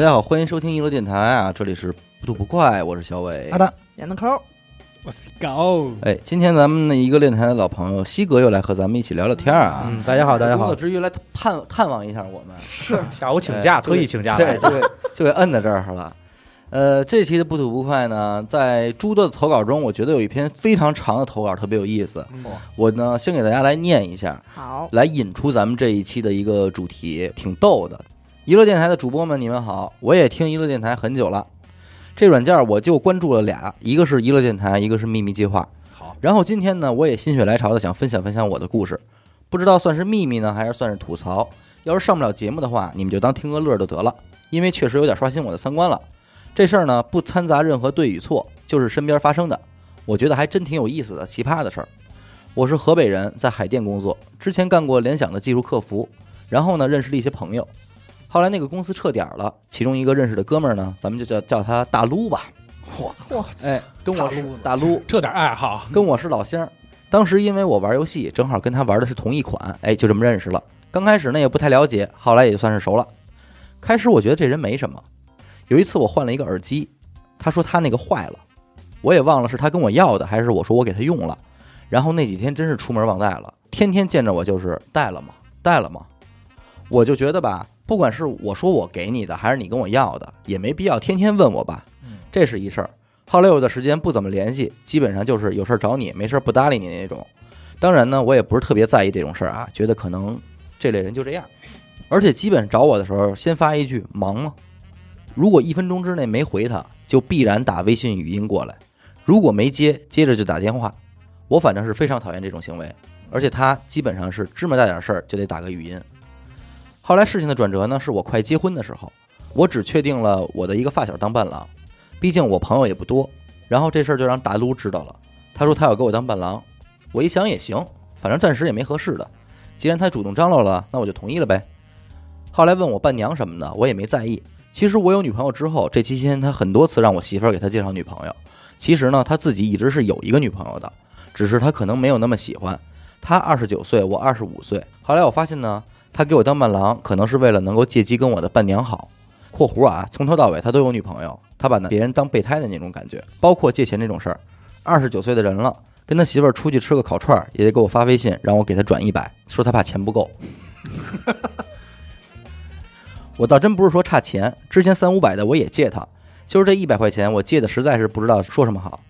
大家好，欢迎收听一楼电台啊，这里是不吐不快，我是小伟好。的，闫子抠，我是狗，哎，今天咱们的一个电台的老朋友西哥又来和咱们一起聊聊天儿啊。嗯，大家好，大家好工作，之余来探探望一下我们，是下午请假，哎特意请假对，来。就给就给摁在这儿了。呃，这期的不吐不快呢，在诸多的投稿中，我觉得有一篇非常长的投稿特别有意思。我呢，先给大家来念一下，好，来引出咱们这一期的一个主题，挺逗的。娱乐电台的主播们，你们好，我也听娱乐电台很久了。这软件我就关注了俩，一个是娱乐电台，一个是秘密计划。好，然后今天呢，我也心血来潮的想分享分享我的故事，不知道算是秘密呢，还是算是吐槽。要是上不了节目的话，你们就当听个乐儿就得了，因为确实有点刷新我的三观了。这事儿呢，不掺杂任何对与错，就是身边发生的，我觉得还真挺有意思的，奇葩的事儿。我是河北人，在海淀工作，之前干过联想的技术客服，然后呢认识了一些朋友，后来那个公司撤点儿了，其中一个认识的哥们儿呢，咱们就叫叫他大撸吧，嚯嚯，哎，跟我是大撸大撸，这点爱好，跟我是老乡儿。当时因为我玩游戏，正好跟他玩的是同一款，哎，就这么认识了。刚开始呢也不太了解，后来也就算是熟了。开始我觉得这人没什么。有一次我换了一个耳机，他说他那个坏了，我也忘了是他跟我要的，还是我说我给他用了。然后那几天真是出门忘带了，天天见着我就是带了吗？带了吗？我就觉得吧，不管是我说我给你的，还是你跟我要的，也没必要天天问我吧。这是一事儿。后来有段时间不怎么联系，基本上就是有事儿找你，没事儿不搭理你那种。当然呢，我也不是特别在意这种事儿啊，觉得可能这类人就这样。而且基本找我的时候，先发一句“忙吗”，如果一分钟之内没回他，就必然打微信语音过来；如果没接，接着就打电话。我反正是非常讨厌这种行为，而且他基本上是芝麻大点事儿就得打个语音。后来事情的转折呢，是我快结婚的时候，我只确定了我的一个发小当伴郎，毕竟我朋友也不多。然后这事儿就让大撸知道了，他说他要给我当伴郎，我一想也行，反正暂时也没合适的。既然他主动张罗了，那我就同意了呗。后来问我伴娘什么的，我也没在意。其实我有女朋友之后，这期间他很多次让我媳妇儿给他介绍女朋友。其实呢，他自己一直是有一个女朋友的，只是他可能没有那么喜欢。他二十九岁，我二十五岁。后来我发现呢，他给我当伴郎，可能是为了能够借机跟我的伴娘好。（括弧啊，从头到尾他都有女朋友，他把别人当备胎的那种感觉，包括借钱这种事儿。二十九岁的人了，跟他媳妇儿出去吃个烤串儿，也得给我发微信，让我给他转一百，说他怕钱不够。我倒真不是说差钱，之前三五百的我也借他，就是这一百块钱我借的实在是不知道说什么好。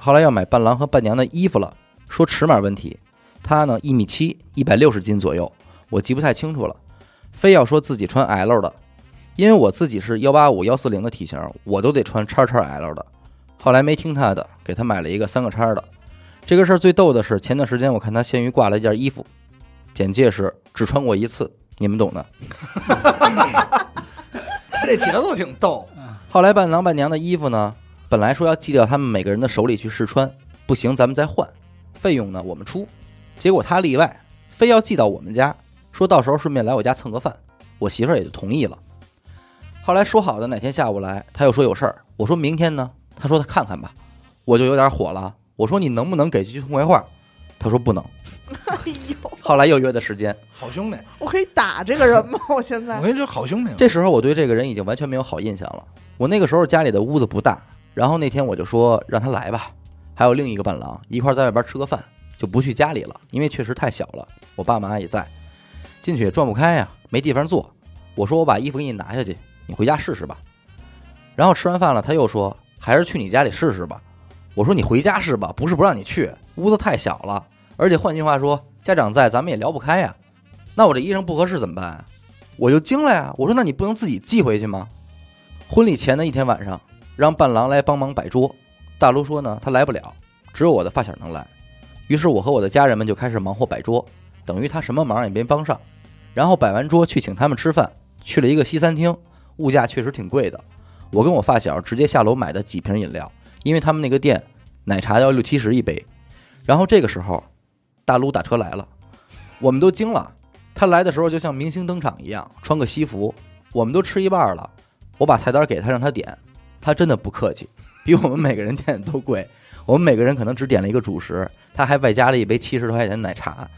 后来要买伴郎和伴娘的衣服了，说尺码问题，他呢一米七，一百六十斤左右，我记不太清楚了，非要说自己穿 L 的，因为我自己是幺八五幺四零的体型，我都得穿叉叉 L 的。后来没听他的，给他买了一个三个叉的。这个事儿最逗的是，前段时间我看他闲鱼挂了一件衣服，简介是只穿过一次，你们懂的。他这起的都挺逗，后来伴郎伴娘的衣服呢，本来说要寄到他们每个人的手里去试穿，不行咱们再换，费用呢我们出。结果他例外，非要寄到我们家，说到时候顺便来我家蹭个饭，我媳妇儿也就同意了。后来说好的哪天下午来，他又说有事儿，我说明天呢，他说他看看吧，我就有点火了，我说你能不能给句痛快话？他说不能。哎呦，后来又约的时间，好兄弟，我可以打这个人吗？我现在。我跟你说，好兄弟，这时候我对这个人已经完全没有好印象了。我那个时候家里的屋子不大，然后那天我就说让他来吧，还有另一个伴郎一块儿在外边吃个饭，就不去家里了，因为确实太小了，我爸妈也在，进去也转不开呀，没地方坐。我说我把衣服给你拿下去，你回家试试吧。然后吃完饭了，他又说还是去你家里试试吧。我说你回家试吧，不是不让你去，屋子太小了，而且换句话说，家长在，咱们也聊不开呀。那我这衣裳不合适怎么办？我就惊了呀！我说那你不能自己寄回去吗？婚礼前的一天晚上，让伴郎来帮忙摆桌。大卢说呢，他来不了，只有我的发小能来。于是我和我的家人们就开始忙活摆桌，等于他什么忙也没帮上。然后摆完桌去请他们吃饭，去了一个西餐厅，物价确实挺贵的。我跟我发小直接下楼买的几瓶饮料，因为他们那个店奶茶要六七十一杯。然后这个时候，大卢打车来了，我们都惊了。他来的时候就像明星登场一样，穿个西服。我们都吃一半了，我把菜单给他，让他点。他真的不客气，比我们每个人点的都贵。我们每个人可能只点了一个主食，他还外加了一杯七十多块钱的奶茶。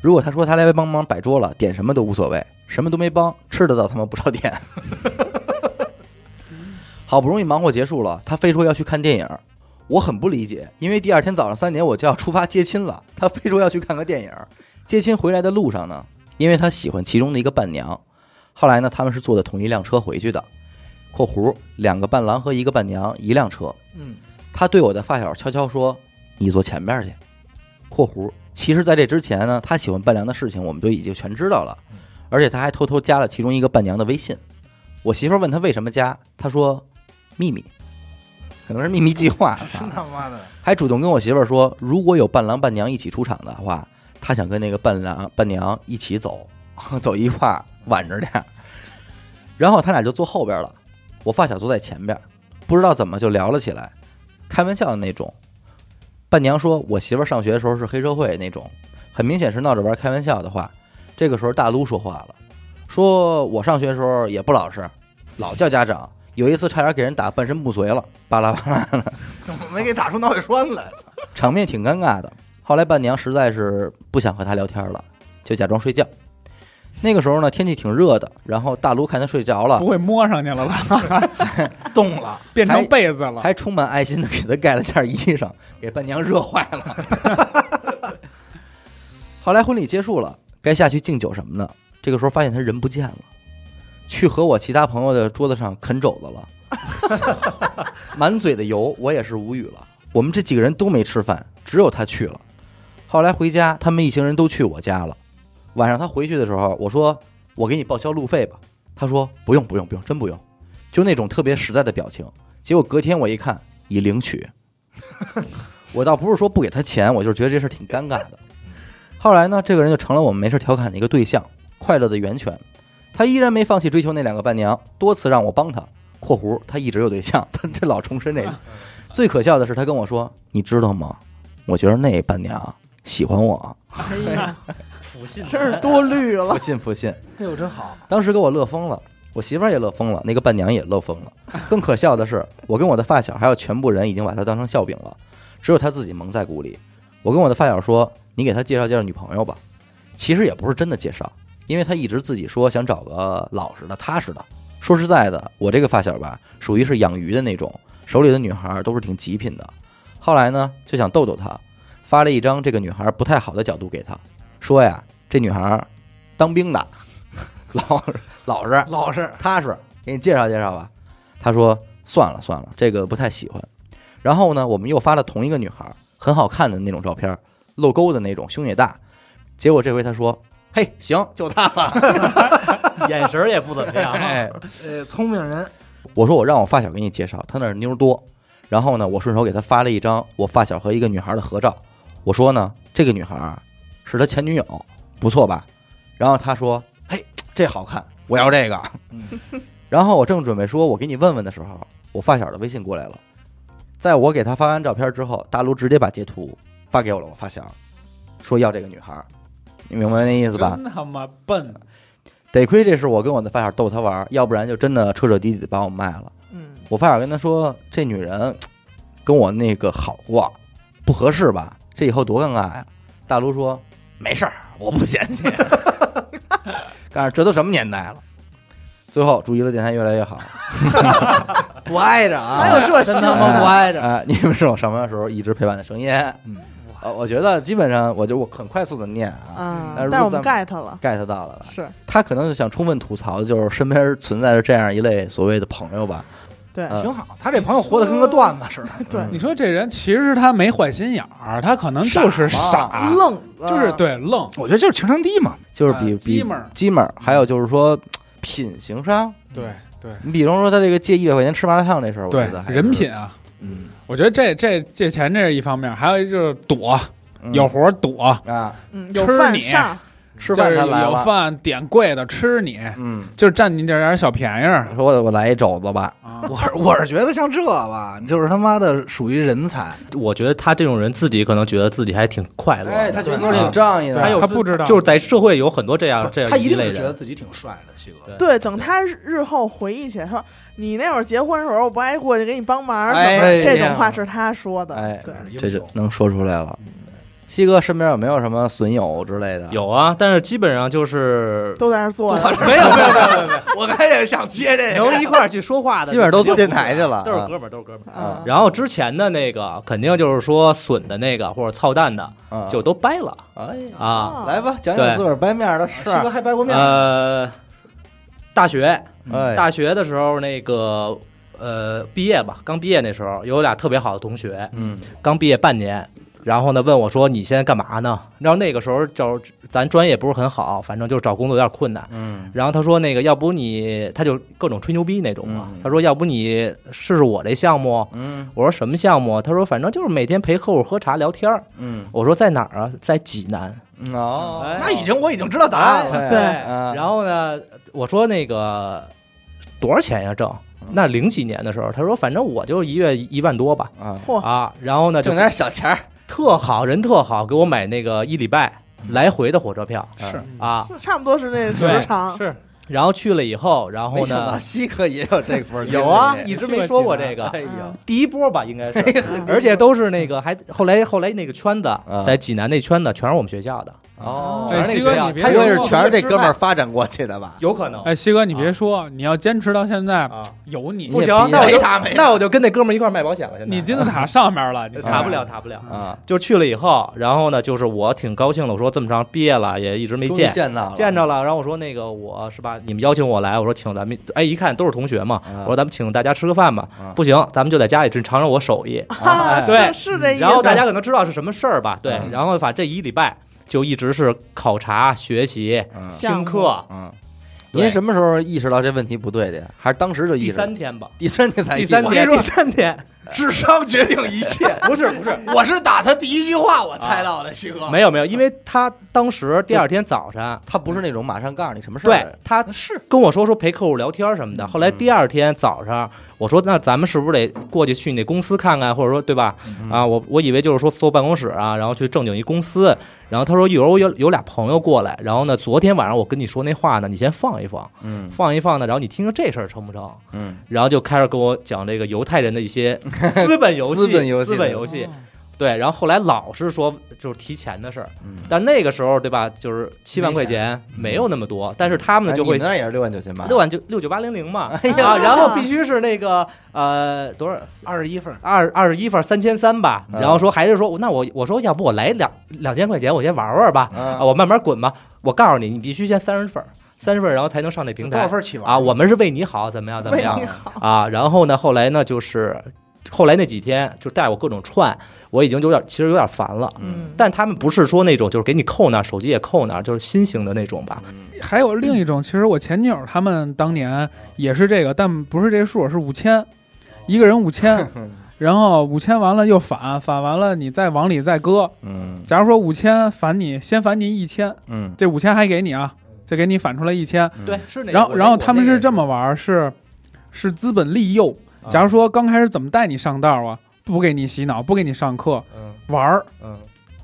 如果他说他来帮忙摆桌了，点什么都无所谓，什么都没帮，吃的倒他妈不少点。好不容易忙活结束了，他非说要去看电影，我很不理解，因为第二天早上三点我就要出发接亲了，他非说要去看个电影。接亲回来的路上呢，因为他喜欢其中的一个伴娘，后来呢他们是坐的同一辆车回去的。（括弧两个伴郎和一个伴娘一辆车。嗯，他对我的发小悄悄说：“你坐前面去。”（括弧其实在这之前呢，他喜欢伴娘的事情我们就已经全知道了，而且他还偷偷加了其中一个伴娘的微信。我媳妇儿问他为什么加，他说：“秘密，可能是秘密计划。”真他妈的，还主动跟我媳妇儿说，如果有伴郎伴娘一起出场的话，他想跟那个伴郎伴娘一起走，走一块儿晚着点儿。然后他俩就坐后边了，我发小坐在前边，不知道怎么就聊了起来，开玩笑的那种。伴娘说我媳妇儿上学的时候是黑社会那种，很明显是闹着玩开玩笑的话。这个时候大撸说话了，说我上学的时候也不老实，老叫家长，有一次差点给人打半身不遂了，巴拉巴拉的。怎么没给打出脑血栓来？场面挺尴尬的。后来伴娘实在是不想和他聊天了，就假装睡觉。那个时候呢，天气挺热的，然后大卢看他睡着了不，会摸上去了吧？冻了，变成被子了。还充满爱心的给他盖了件衣裳，给伴娘热坏了。后来婚礼结束了，该下去敬酒什么的。这个时候发现他人不见了，去和我其他朋友的桌子上啃肘子了，满嘴的油，我也是无语了。我们这几个人都没吃饭，只有他去了。后来回家，他们一行人都去我家了。晚上他回去的时候，我说我给你报销路费吧，他说不用不用不用，真不用，就那种特别实在的表情。结果隔天我一看，已领取。我倒不是说不给他钱，我就是觉得这事儿挺尴尬的。后来呢，这个人就成了我们没事调侃的一个对象，快乐的源泉。他依然没放弃追求那两个伴娘，多次让我帮他（括弧他一直有对象，他 这老重申这个）。最可笑的是，他跟我说：“你知道吗？我觉得那伴娘喜欢我。哎呀，普信真是多虑”了不。信不信。哎呦真好，当时给我乐疯了，我媳妇儿也乐疯了，那个伴娘也乐疯了。更可笑的是，我跟我的发小还有全部人已经把他当成笑柄了，只有他自己蒙在鼓里。我跟我的发小说：“你给他介绍介绍女朋友吧。”其实也不是真的介绍，因为他一直自己说想找个老实的、踏实的。说实在的，我这个发小吧，属于是养鱼的那种，手里的女孩都是挺极品的。后来呢，就想逗逗他，发了一张这个女孩不太好的角度给她，说呀，这女孩当兵的，老 老实老实，踏实，给你介绍介绍吧。他说算了算了，这个不太喜欢。然后呢，我们又发了同一个女孩，很好看的那种照片，露沟的那种，胸也大。结果这回他说，嘿，行，就她了。眼神儿也不怎么样。哎，呃，聪明人，我说我让我发小给你介绍，他那儿妞儿多。然后呢，我顺手给他发了一张我发小和一个女孩的合照。我说呢，这个女孩儿是他前女友，不错吧？然后他说，嘿，这好看，我要这个。嗯 然后我正准备说我给你问问的时候，我发小的微信过来了。在我给他发完照片之后，大卢直接把截图发给我了。我发小说要这个女孩儿，你明白那意思吧？真他妈笨！得亏这是我跟我的发小逗他玩儿，要不然就真的彻彻底底的把我卖了。嗯，我发小跟他说：“这女人跟我那个好过，不合适吧？这以后多尴尬呀！”大卢说：“没事儿，我不嫌弃。” 但是这都什么年代了？最后，祝娱乐电台越来越好。不挨着啊，还有这心真他妈不挨着，啊、你们是我上班的时候一直陪伴的声音。嗯，呃，我觉得基本上，我就我很快速的念啊啊但是，但我们 get 了，，get 到了吧？是他可能是想充分吐槽，就是身边存在着这样一类所谓的朋友吧。对呃挺好。他这朋友活得跟个段子似的，对你说这人其实他没坏心眼儿，他可能就是傻傻，愣，就是对愣，我觉得就是情商低嘛。就是比鸡门儿鸡儿，还有就是说品行上，对对你比方说他这个借一百块钱吃麻辣烫这事儿，我对觉得人品，啊。嗯，我觉得这这借钱这是一方面，还有一就是躲，嗯有活儿躲，啊，嗯，有吃你吃就是饭他来了，有饭点贵的吃你，嗯，就占你这点小便宜儿。说我我来一肘子吧，啊。我是我是觉得像这吧，就是他妈的属于人才，我觉得他这种人自己可能觉得自己还挺快乐的，哎，他觉得自己啊挺仗义的，他不知道，就是在社会有很多这样这样他一定是，觉得自己挺帅的，西哥。对，等他日后回忆起来说，你那会儿结婚的时候，我不爱过去给你帮忙这种话是他说的，哎对，这就能说出来了。西哥身边有没有什么损友之类的？有啊，但是基本上就是都在那儿坐着，没有没有没有没有没有，我刚才也想接这个，能一块儿去说话的，基本上都坐电台去了。啊。都是哥们儿，都是哥们儿。嗯然后之前的那个肯定就是说损的那个或者操蛋的，嗯就都掰了。哎呀，啊。来吧，讲讲自个儿掰面的事西哥。还掰过面，呃，大学。哎，大学的时候那个呃毕业吧，刚毕业那时候有俩特别好的同学，嗯。刚毕业半年，然后呢问我说你现在干嘛呢？然后那个时候就咱专业不是很好，反正就是找工作有点困难。嗯然后他说那个要不你他就各种吹牛逼那种嘛嗯，他说要不你试试我这项目。嗯我说什么项目？他说反正就是每天陪客户喝茶聊天儿。嗯我说在哪儿啊？在济南。嗯哦，哎那已经我已经知道答案了。哎对嗯然后呢，我说那个多少钱呀挣？那零几年的时候，他说反正我就一月一万多吧啊，啊，然后呢就挣点小钱儿特好人特好，给我买那个一礼拜来回的火车票。是。啊，是差不多是那时长，是然后去了以后，然后呢？西哥也有这份儿有啊，一直没说过这个。哎呦，第一波吧，应该是，而且都是那个还后来后来那个圈子啊在济南那圈子全是我们学校的，哦，对，全是那西哥你别个学校他不会是，全是这哥们儿发展过去的吧？有可能。哎，西哥你别说，你要坚持到现在，啊，有你不行，那我就那我就跟那哥们儿一块儿卖保险了，现在。你金字塔上面了，你塔不了，塔不了。啊，就去了以后，然后呢，就是我挺高兴的，我说这么长毕业了，也一直没见，见到了，见着了。然后我说那个我是吧，你们邀请我来，我说请咱们，哎，一看都是同学嘛，嗯我说咱们请大家吃个饭吧。嗯。不行，咱们就在家里只尝尝我手艺。啊对。是是这意思。然后大家可能知道是什么事儿吧？对。嗯，然后反正这一礼拜就一直是考察、学习、嗯听课。嗯，您什么时候意识到这问题不对的呀？还是当时就意第识第？三天吧，第三天才意识到第三天，我跟你说第三天，智商决定一切。不是不是，我是打他第一句话我猜到的，西哥。没有没有，因为他当时第二天早上，他不是那种马上告诉你什么事儿对，他是跟我说说陪客户聊天什么的。后来第二天早上，我说那咱们是不是得过去去你那公司看看，或者说对吧？嗯啊，我我以为就是说坐办公室啊，然后去正经一公司。然后他说一会儿我有有俩朋友过来，然后呢，昨天晚上我跟你说那话呢，你先放一放，嗯放一放呢，然后你听听这事儿成不成？嗯然后就开始跟我讲这个犹太人的一些 资本游戏，资本游戏。资本游戏。对，然后后来老是说就是提钱的事儿，嗯，但那个时候对吧，就是七万块钱没有那么多，但是他们呢就会那也是六万九千八，六万九六九八零零嘛，啊，然后 必须是那个呃多少？二十一份，二二十一份三千三吧，嗯。然后说还是说那我我说要不我来两两千块钱我先玩玩吧，啊啊我慢慢滚吧，我告诉你你必须先三十份三十份然后才能上这平多少台份起玩啊，我们是为你好怎么样怎么样啊，然后呢后来呢就是后来那几天就带我各种串，我已经有点其实有点烦了。嗯但他们不是说那种就是给你扣那儿，手机也扣那儿，就是新型的那种吧？还有另一种，其实我前女友他们当年也是这个，但不是这数，是五千，一个人五千，然后五千完了又返，返完了你再往里再搁。嗯假如说五千返你，先返你一千，嗯这五千还给你啊，再给你返出来一千。对，是那。然后，然后他们是这么玩儿，是是资本利诱。那个假如说刚开始怎么带你上道啊，不给你洗脑，不给你上课，嗯玩儿。嗯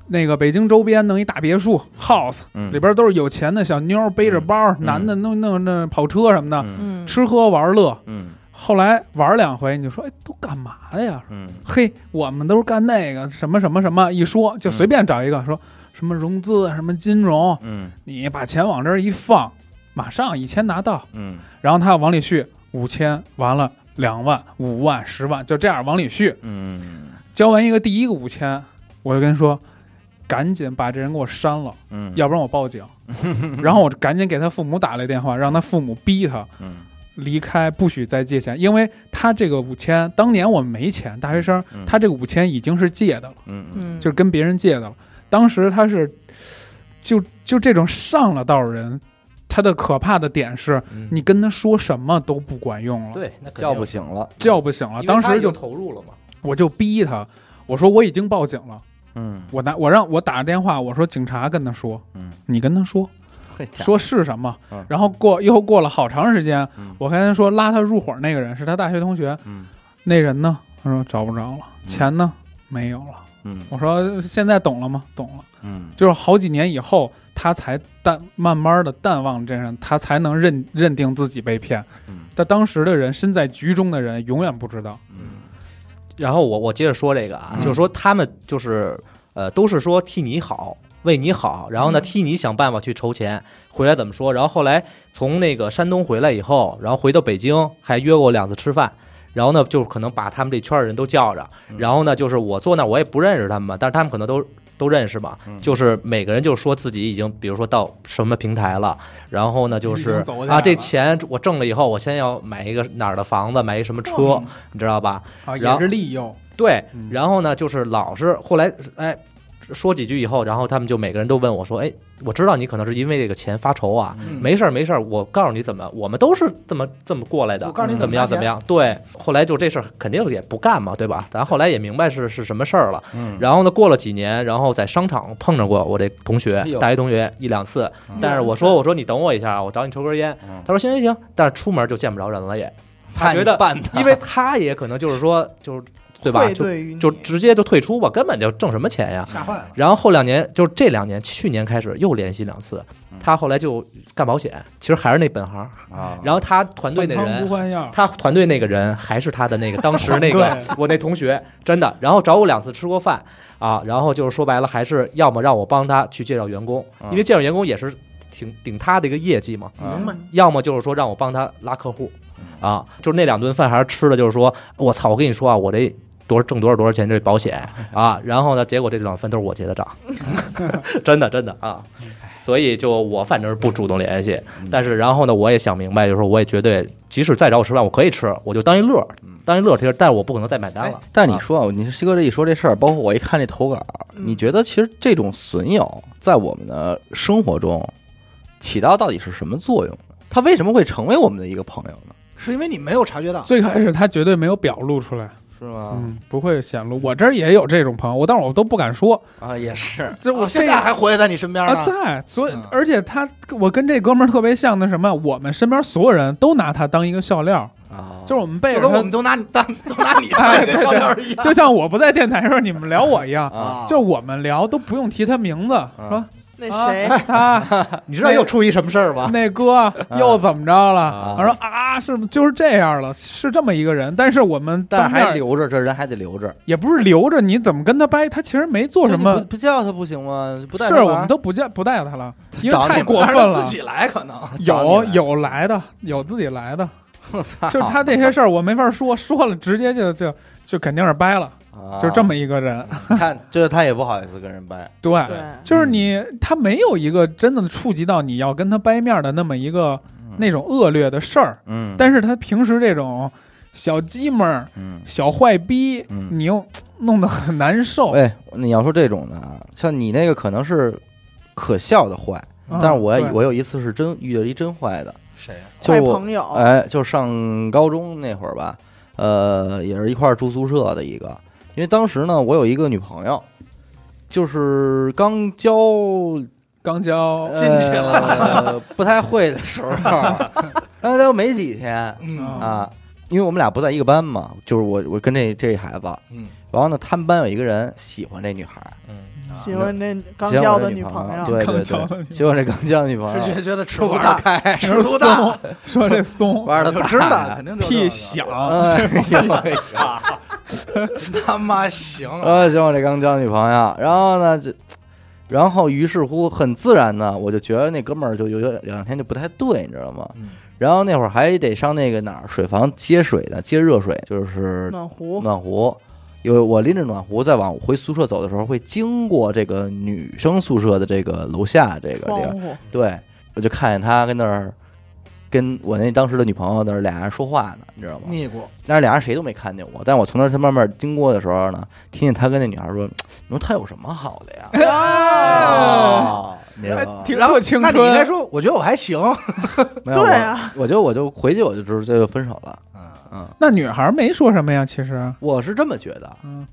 那个北京周边弄一大别墅 house，嗯里边都是有钱的小妞儿背着包，男的弄弄那跑车什么的，吃喝玩乐。嗯后来玩两回，你就说，哎，都干嘛呀？嗯嘿，我们都是干那个什么什么什么，一说就随便找一个，说什么融资，什么金融，嗯你把钱往这儿一放，马上一千拿到，嗯然后他要往里续五千，完了两万、五万、十万，就这样往里续。嗯交完一个第一个五千，我就跟他说，赶紧把这人给我删了，嗯，要不然我报警。然后我就赶紧给他父母打了一电话，让他父母逼他嗯离开，不许再借钱，因为他这个五千，当年我们没钱，大学生嗯，他这个五千已经是借的了，嗯嗯，就是跟别人借的了。当时他是，就就这种上了道的人，他的可怕的点是，嗯你跟他说什么都不管用了，对，那叫不醒了，叫不醒了。当时就投入了嘛。我就逼他，我说我已经报警了，嗯我拿我让我打个电话，我说警察跟他说，嗯，你跟他说，说是什么嗯。然后过又过了好长时间嗯，我跟他说拉他入伙那个人是他大学同学，嗯那人呢？他说找不着了，钱呢？没有了。嗯我说现在懂了吗？懂了。嗯就是好几年以后，他才淡慢慢的淡忘这人，他才能认认定自己被骗。嗯但当时的人，身在局中的人，永远不知道。嗯然后我我接着说这个啊，嗯就是说他们就是呃，都是说替你好，为你好，然后呢，嗯替你想办法去筹钱，回来怎么说？然后后来从那个山东回来以后，然后回到北京，还约过我两次吃饭。然后呢，就可能把他们这圈儿人都叫着，嗯然后呢，就是我坐那儿，我也不认识他们嘛，但是他们可能都都认识嘛，嗯。就是每个人就说自己已经，比如说到什么平台了，然后呢，就是啊，这钱我挣了以后，我先要买一个哪儿的房子，买一什么车，你知道吧？啊，然后也是利诱，对嗯，然后呢，就是老是后来哎说几句以后，然后他们就每个人都问我说：“哎，我知道你可能是因为这个钱发愁啊，嗯没事儿没事儿，我告诉你怎么，我们都是这么这么过来的，我告诉你怎怎么样怎么样。”对，后来就这事儿肯定也不干嘛，对吧？咱后来也明白是是什么事儿了。嗯，然后呢，过了几年，然后在商场碰着过我这同学哎，大学同学一两次，嗯但是我说我说你等我一下啊，我找你抽根烟。嗯他说行行行，但是出门就见不着人了也，怕你觉得办，因为他也可能就是说就是对吧？就就直接就退出吧，根本就挣什么钱呀？吓坏了。然后后两年，就是这两年，去年开始又联系两次嗯，他后来就干保险，其实还是那本行。啊，然后他团队那人他团队那个人还是他的那个当时那个 我那同学，真的。然后找我两次吃过饭啊，然后就是说白了，还是要么让我帮他去介绍员工，嗯因为介绍员工也是挺顶他的一个业绩嘛。啊明白？要么就是说让我帮他拉客户嗯，啊，就是那两顿饭还是吃的，就是说我操，我跟你说啊，我这多少挣多少多少钱这保险 啊，然后呢，结果这两份都是我结的账，真的真的啊，所以就我反正是不主动联系，但是然后呢，我也想明白，就是说我也绝对，即使再找我吃饭，我可以吃，我就当一乐，当一乐但是我不可能再买单哎了。啊但是你说啊，你西哥这一说这事儿，包括我一看这投稿，嗯你觉得其实这种损友在我们的生活中起到到底是什么作用呢？他为什么会成为我们的一个朋友呢？是因为你没有察觉到，最开始他绝对没有表露出来，是吗？嗯，不会显露。我这儿也有这种朋友，我但是我都不敢说，啊，也是，这我我现在还活跃在你身边啊呢。在，所以嗯。而且他我跟这哥们儿特别像那什么，我们身边所有人都拿他当一个笑料，啊，就是我们背就着他，我们都拿你当都拿你当 一个笑料一样。就像我不在电台的时候你们聊我一样，啊，就我们聊都不用提他名字，说那啊谁，他 你知道又出一什么事儿吗？那哥又怎么着了？啊他说啊，是就是这样了，是这么一个人，但是我们但还留着，这人还得留着。也不是留着，你怎么跟他掰？他其实没做什么不，不叫他不行吗？不带是我们都不叫不带他了，因为太过分了自。己来可能。有有来的，有自己来的，我操，就他这些事儿我没法说，说了直接就就就肯定是掰了，啊就这么一个人。你看，就是他也不好意思跟人掰。对，对，就是你他没有一个真的触及到你要跟他掰面的那么一个那种恶劣的事儿，嗯，但是他平时这种小鸡们儿、嗯，小坏逼，嗯你又弄得很难受。哎，你要说这种的啊，像你那个可能是可笑的坏，嗯但是我对我有一次是真遇到一真坏的，谁呀？就我坏朋友，哎，就上高中那会儿吧，呃，也是一块儿住宿舍的一个，因为当时呢，我有一个女朋友，就是刚交刚交进去了。呃，不太会的时候，然后都没几天嗯。啊，因为我们俩不在一个班嘛，就是我我跟这这孩子，嗯，然后呢，他们班有一个人喜欢这女孩，嗯，喜欢这刚交的女朋友，对对对，喜欢这刚交的女朋友，是觉觉得尺不大，开，尺度大，松，说这松玩的大知道肯定屁响，哎呦 他妈行啊！呃，喜欢我这刚交女朋友，然后呢，就，然后于是乎很自然的，我就觉得那哥们儿就有有两天就不太对，你知道吗？嗯然后那会儿还得上那个哪儿水房接水的，接热水，就是暖壶，暖壶。有我拎着暖壶在往回宿舍走的时候，会经过这个女生宿舍的这个楼下这个地儿，对我就看见他跟那儿跟我那当时的女朋友那儿俩人说话呢，你知道吗？腻过，但是俩人谁都没看见我，但我从那儿他慢慢经过的时候呢，听见他跟那女孩说：“ 你说他有什么好的呀？” 然后特青那你应该。说，我觉得我还行。对啊，我觉得我就回去我就知道这就分手了。嗯，嗯，那女孩没说什么呀，其实，我是这么觉得。嗯，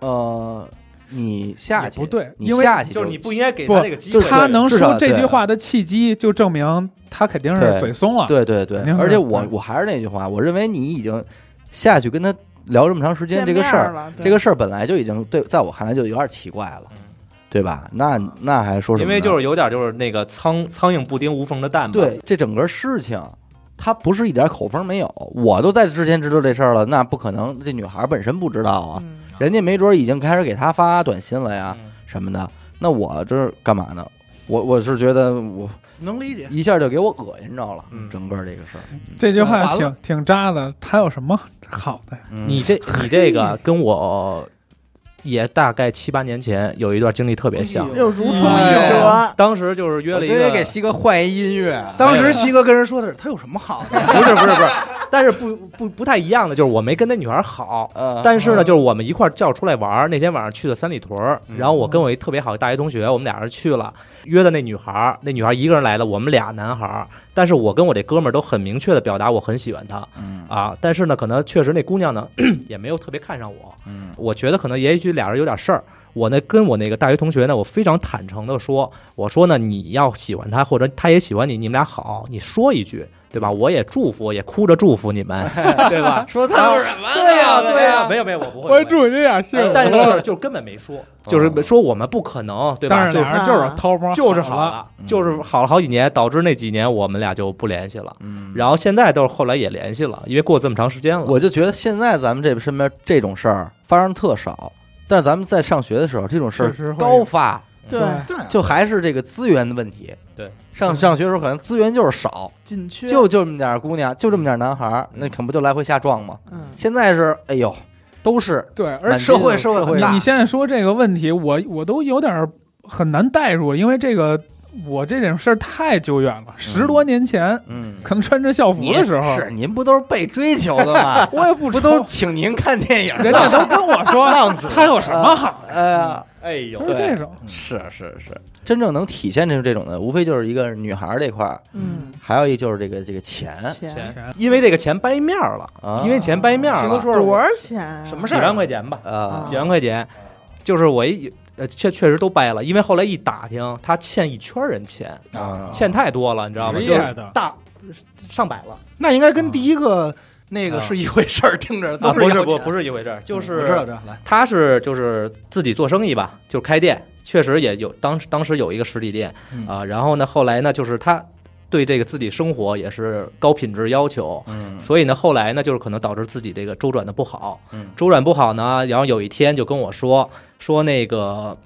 呃，你下去不对你因为下去就是你不应该给不他这个机会。就是他能说这句话的契机，就证明他肯定是嘴松了。对对对肯定，是而且我嗯我还是那句话，我认为你已经下去跟他聊这么长时间这个事儿，这个事儿本来就已经对，在我看来就有点奇怪了，嗯对吧？那那还说什么？因为就是有点就是那个苍苍蝇不叮无缝的蛋嘛。对这整个事情，他不是一点口风没有，我都在之前知道这事儿了，那不可能，这女孩本身不知道啊，嗯人家没准已经开始给他发短信了呀，嗯，什么的，那我这是干嘛呢？我我是觉得我能理解。一下就给我恶心着了，嗯整个这个事儿。这句话挺挺渣的，他有什么好的呀？嗯你这你这个跟我也大概七八年前有一段经历特别像又如出一辙。当时就是约了一个直接给西哥换一音乐。当时西哥跟人说的是他有什么好的？不是不是不是，但是不不不太一样的，就是我没跟那女孩好，呃，但是呢，就是我们一块儿叫出来玩儿。那天晚上去的三里屯然后我跟我一特别好的大学同学，我们俩人去了，约的那女孩，那女孩一个人来的，我们俩男孩。但是我跟我这哥们儿都很明确的表达我很喜欢她嗯啊，但是呢，可能确实那姑娘呢 也没有特别看上我，嗯我觉得可能也许俩人有点事儿。我那跟我那个大学同学呢，我非常坦诚的说，我说呢你要喜欢他，或者他也喜欢你，你们俩好，你说一句，对吧？我也祝福，也哭着祝福你们，对吧？说他有什么？对呀、对呀、没有没有，我不会。我祝你俩幸福。但是就根本没说，就是说我们不可能，对吧？但是就是偷摸，就是好好了，就是好了好几年，导致那几年我们俩就不联系了。嗯，然后现在都是后来也联系了，因为过这么长时间了。我就觉得现在咱们这身边这种事儿发生特少，但是咱们在上学的时候，这种事儿确实会高发，对，对，就还是这个资源的问题。对，上上学的时候可能资源就是少，紧缺。就就这么点儿姑娘，就这么点儿男孩儿，那可不就来回瞎撞吗？嗯，现在是，哎呦，都是对，而满社会社会社会很大。你你现在说这个问题，我我都有点儿很难代入，因为这个我这种事儿太久远了，十多年前，嗯，可能穿着校服的时候，是您不都是被追求的吗？我也不不都请您看电影？人家都跟我说 他有什么好，哎呀，哎呦都是这种。是是是，真正能体现出这种的，无非就是一个女孩儿这块儿，嗯，还有一就是这个这个钱钱钱因为这个钱掰面儿了，啊，因为钱掰面儿了，多少钱什么事儿万块钱吧，啊几万块钱，就是我一呃确确实都掰了，因为后来一打听，他欠一圈人钱，啊，欠太多了，你知道吗？就业的大上百了那应该跟第一个那个是一回事儿，听着啊，都不是不要钱不是一回事儿，就我是知道这来，他是就是自己做生意吧，就开店，确实也有当当时有一个实体店嗯啊，然后呢，后来呢，就是他对这个自己生活也是高品质要求，嗯所以呢，后来呢，就是可能导致自己这个周转的不好，嗯周转不好呢，然后有一天就跟我说说那个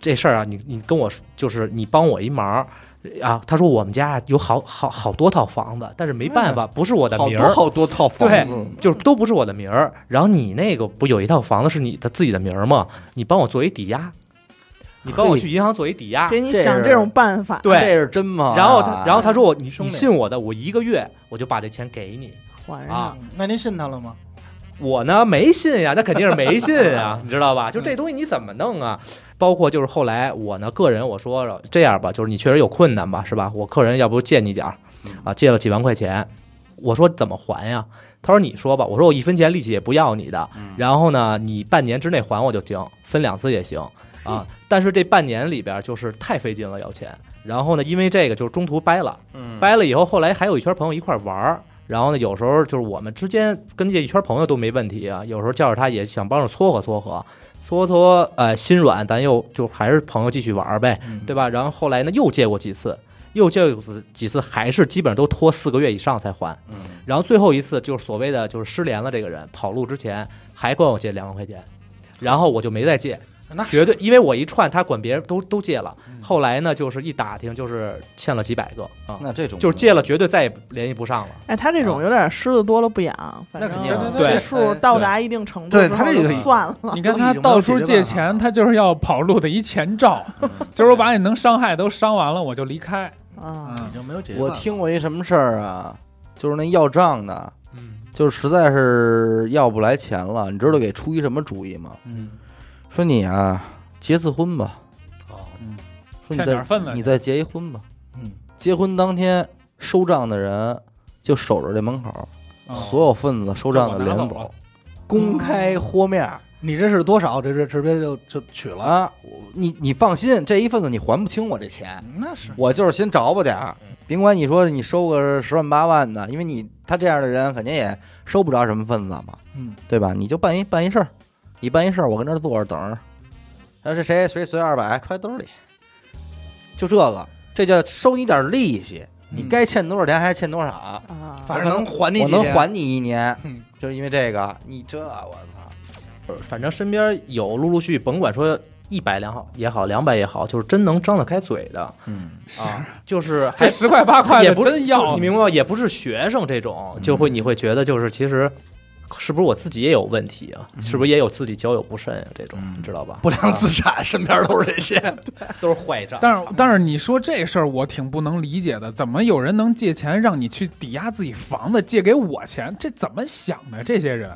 这事儿啊，你你跟我说就是你帮我一忙。啊，他说我们家有好好好多套房子，但是没办法，不是我的名儿，多好多套房对子，就是都不是我的名儿。然后你那个不有一套房子是你的自己的名儿吗？你帮我做一抵押，你帮我去银行做一抵押。给你想这种办法，对这是真吗？然后他，然后他说我你你信我的，我一个月我就把这钱给你还啊上。那您信他了吗？我呢没信呀，那肯定是没信呀，你知道吧？就这东西你怎么弄啊？包括就是后来我呢个人我说这样吧，就是你确实有困难吧，是吧？我个人要不借你点儿啊，借了几万块钱，我说怎么还呀？他说你说吧，我说我一分钱利息也不要你的，然后呢你半年之内还我就行，分两次也行啊。但是这半年里边就是太费劲了要钱，然后呢因为这个就是中途掰了。嗯掰了以后，后来还有一圈朋友一块玩儿，然后呢，有时候就是我们之间跟这一圈朋友都没问题啊，有时候叫着他也想帮着撮合撮合，撮合呃，心软，咱又就还是朋友继续玩儿呗，对吧？然后后来呢，又借过几次，又借过几次，还是基本上都拖四个月以上才还。嗯然后最后一次就是所谓的就是失联了，这个人跑路之前还管我借两万块钱，然后我就没再借，那绝对，因为我一串他管别人都都借了，后来呢就是一打听就是欠了几百个啊。那这种就是借了，绝对再也联系不上了。哎，他这种有点狮子多了不痒，反正那肯定啊对这数到达一定程度对他这个算了。你看他到处借钱，他就是要跑路的一前兆，就是我把你能伤害都伤完了，我就离开。啊，已经没有解决我听过一什么事儿啊，就是那要账的，嗯就是实在是要不来钱了，你知道给出一什么主意吗？嗯说你啊结次婚吧，哦，说你骗点再份子，你再结一婚吧。嗯，结婚当天收账的人就守着这门口，哦。所有份子收账的就连走我拿走了，公开豁面。儿你这是多少？这这直接就就取了，啊！我你你放心，这一份子你还不清我这钱，那是。我就是先着吧点儿，甭管你说你收个十万八万的，因为你他这样的人肯定也收不着什么份子嘛，嗯，对吧？你就办一办一事儿，你办一事儿，我跟这儿坐着等着。那是谁谁随二百揣兜里，就这个，这叫收你点利息。你嗯该欠多少钱还是欠多少，啊，反正能还你我能还你一年嗯，就是因为这个。你这我操，反正身边有陆陆续续，甭管说一百两好也好，两百也好，就是真能张得开嘴的嗯，啊，就是还十块八块也不真要你，明白吗？也不是学生这种，就会你会觉得就是其实是不是我自己也有问题啊？是不是也有自己交友不慎啊？这种嗯你知道吧？不良资产身边都是这些，都是坏账。但是但是你说这事儿我挺不能理解的，怎么有人能借钱让你去抵押自己房子，借给我钱？这怎么想的？这些人，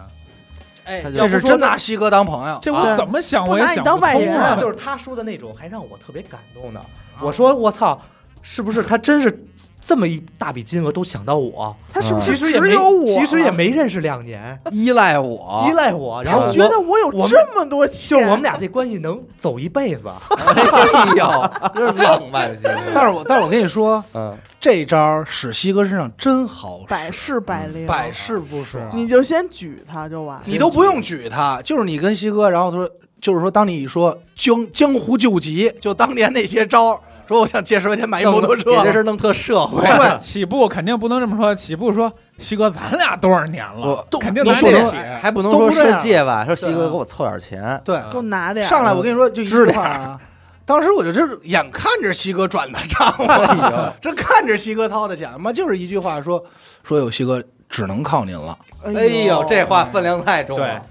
哎就这是真拿西哥当朋友。这我啊怎么想不拿你我也想不当外人通啊！就是他说的那种，还让我特别感动呢。我说我操，是不是他真是这么一大笔金额都想到我？他是不是其实也没只有我？其实也没认识两年，依赖我依，赖我，然后他觉得我有这么多钱，就是我们俩这关系能走一辈子。哎呦，这是浪漫型的。但是我但是我跟你说，嗯，这招使西哥身上真好使，百试百灵，百试不爽。你就先举他就完了。你都不用举他，就是你跟西哥，然后他说，就是说，当你一说江江湖救急，就当年那些招，说我想借十块钱买一摩托车。你，这事儿弄特社会。对。起步肯定不能这么说，起步说西哥，咱俩多少年了，都肯定你说的拿得起。还不能说是借吧，说西哥给我凑点钱。对，给我拿点儿。上来我跟你说就一句话啊，当时我就这眼看着西哥转的账嘛，这看着西哥掏的钱嘛，就是一句话说说有西哥只能靠您了。哎呦，这话分量太重了，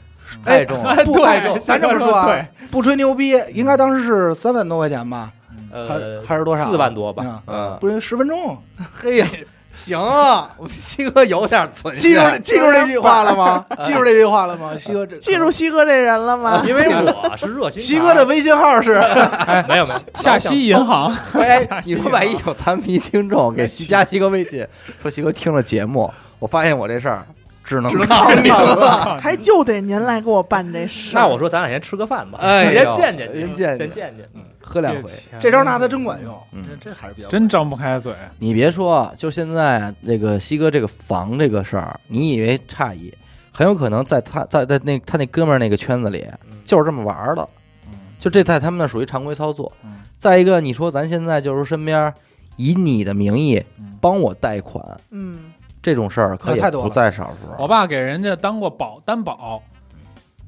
太重不对，咱这么说啊，不吹牛逼，应该当时是三万多块钱吧，呃，还是多少？四万多吧。嗯嗯，不是十分钟，嘿呀，行啊，我们西哥有点存记住记住这句话了吗？记住这句话了吗？西哥这记住西哥这人了吗？因为我是热心肠，西哥的微信号是 没有没有 下西银行，哎，你说万一有咱们一听众给西加西哥微信，说西哥听了节目，我发现我这事儿只能靠您了。还就得您来给我办这事。那我说咱俩先吃个饭吧，哎呦先见见，先见见先见见。喝两回。这招拿的真管用，嗯这这还是比较真张不开嘴。你别说，就现在这个西哥这个房这个事儿，你以为诧异，很有可能在他在在那他那哥们儿那个圈子里嗯就是这么玩儿的，就这在他们那属于常规操作嗯。再一个，你说咱现在就是身边以你的名义嗯帮我贷款嗯，这种事儿，可也不在少数。我爸给人家当过保担保，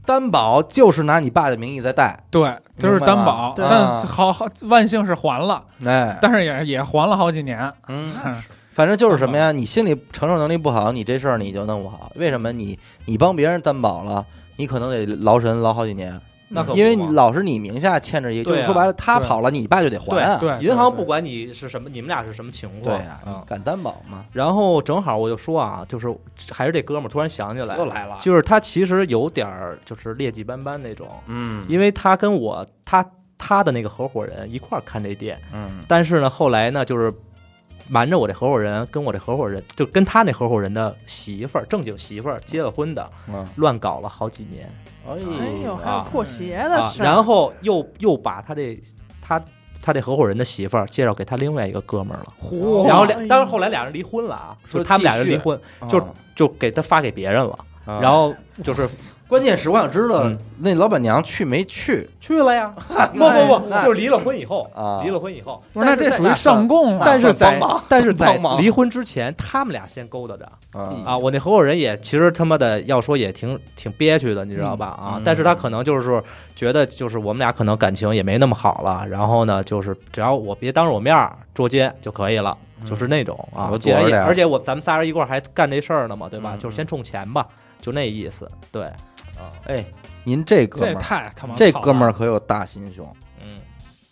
担保就是拿你爸的名义在贷，对，就是担保，但好好万幸是还了，哎，但是也也还了好几年。嗯，反正就是什么呀？你心理承受能力不好，你这事儿你就弄不好。为什么你你帮别人担保了，你可能得劳神劳好几年，那可不因为你老是你名下欠着一个，就对啊是说白了，他跑了，你爸就得还啊。对，银行不管你是什么，你们俩是什么情况，对呀，敢担保吗？然后正好我就说啊，就是还是这哥们儿突然想起来，又来了，就是他其实有点儿就是劣迹斑斑那种，嗯因为他跟我他他的那个合伙人一块儿看这店，嗯但是呢后来呢就是瞒着我这合伙人跟我这合伙人就跟他那合伙人的媳妇儿正经媳妇儿结了婚的，嗯，乱搞了好几年。哎哎呦，还啊有破鞋的啊，事。然后又又把他这他。他这合伙人的媳妇儿介绍给他另外一个哥们儿了，嚯。然后俩当然后来俩人离婚了啊，说就他们俩人离婚，就就给他发给别人了，啊然后就是关键是我想知道嗯那老板娘去没去去了呀，不不不，就是离了婚以后啊离了婚以后，不是那这属于上供啊。但是在 但是 在离婚之前，他们俩先勾搭着啊啊。我那合伙人也其实他妈的要说也挺挺憋屈的，你知道吧？啊嗯，但是他可能就是觉得就是我们俩可能感情也没那么好了，然后呢，就是只要我别当着我面儿捉奸就可以了，就是那种啊而且我咱们仨人一块儿还干这事儿呢嘛，对吧？嗯就是先冲钱吧，就那意思。对，哎，您这哥们儿，太他妈这哥们儿可有大心胸，嗯。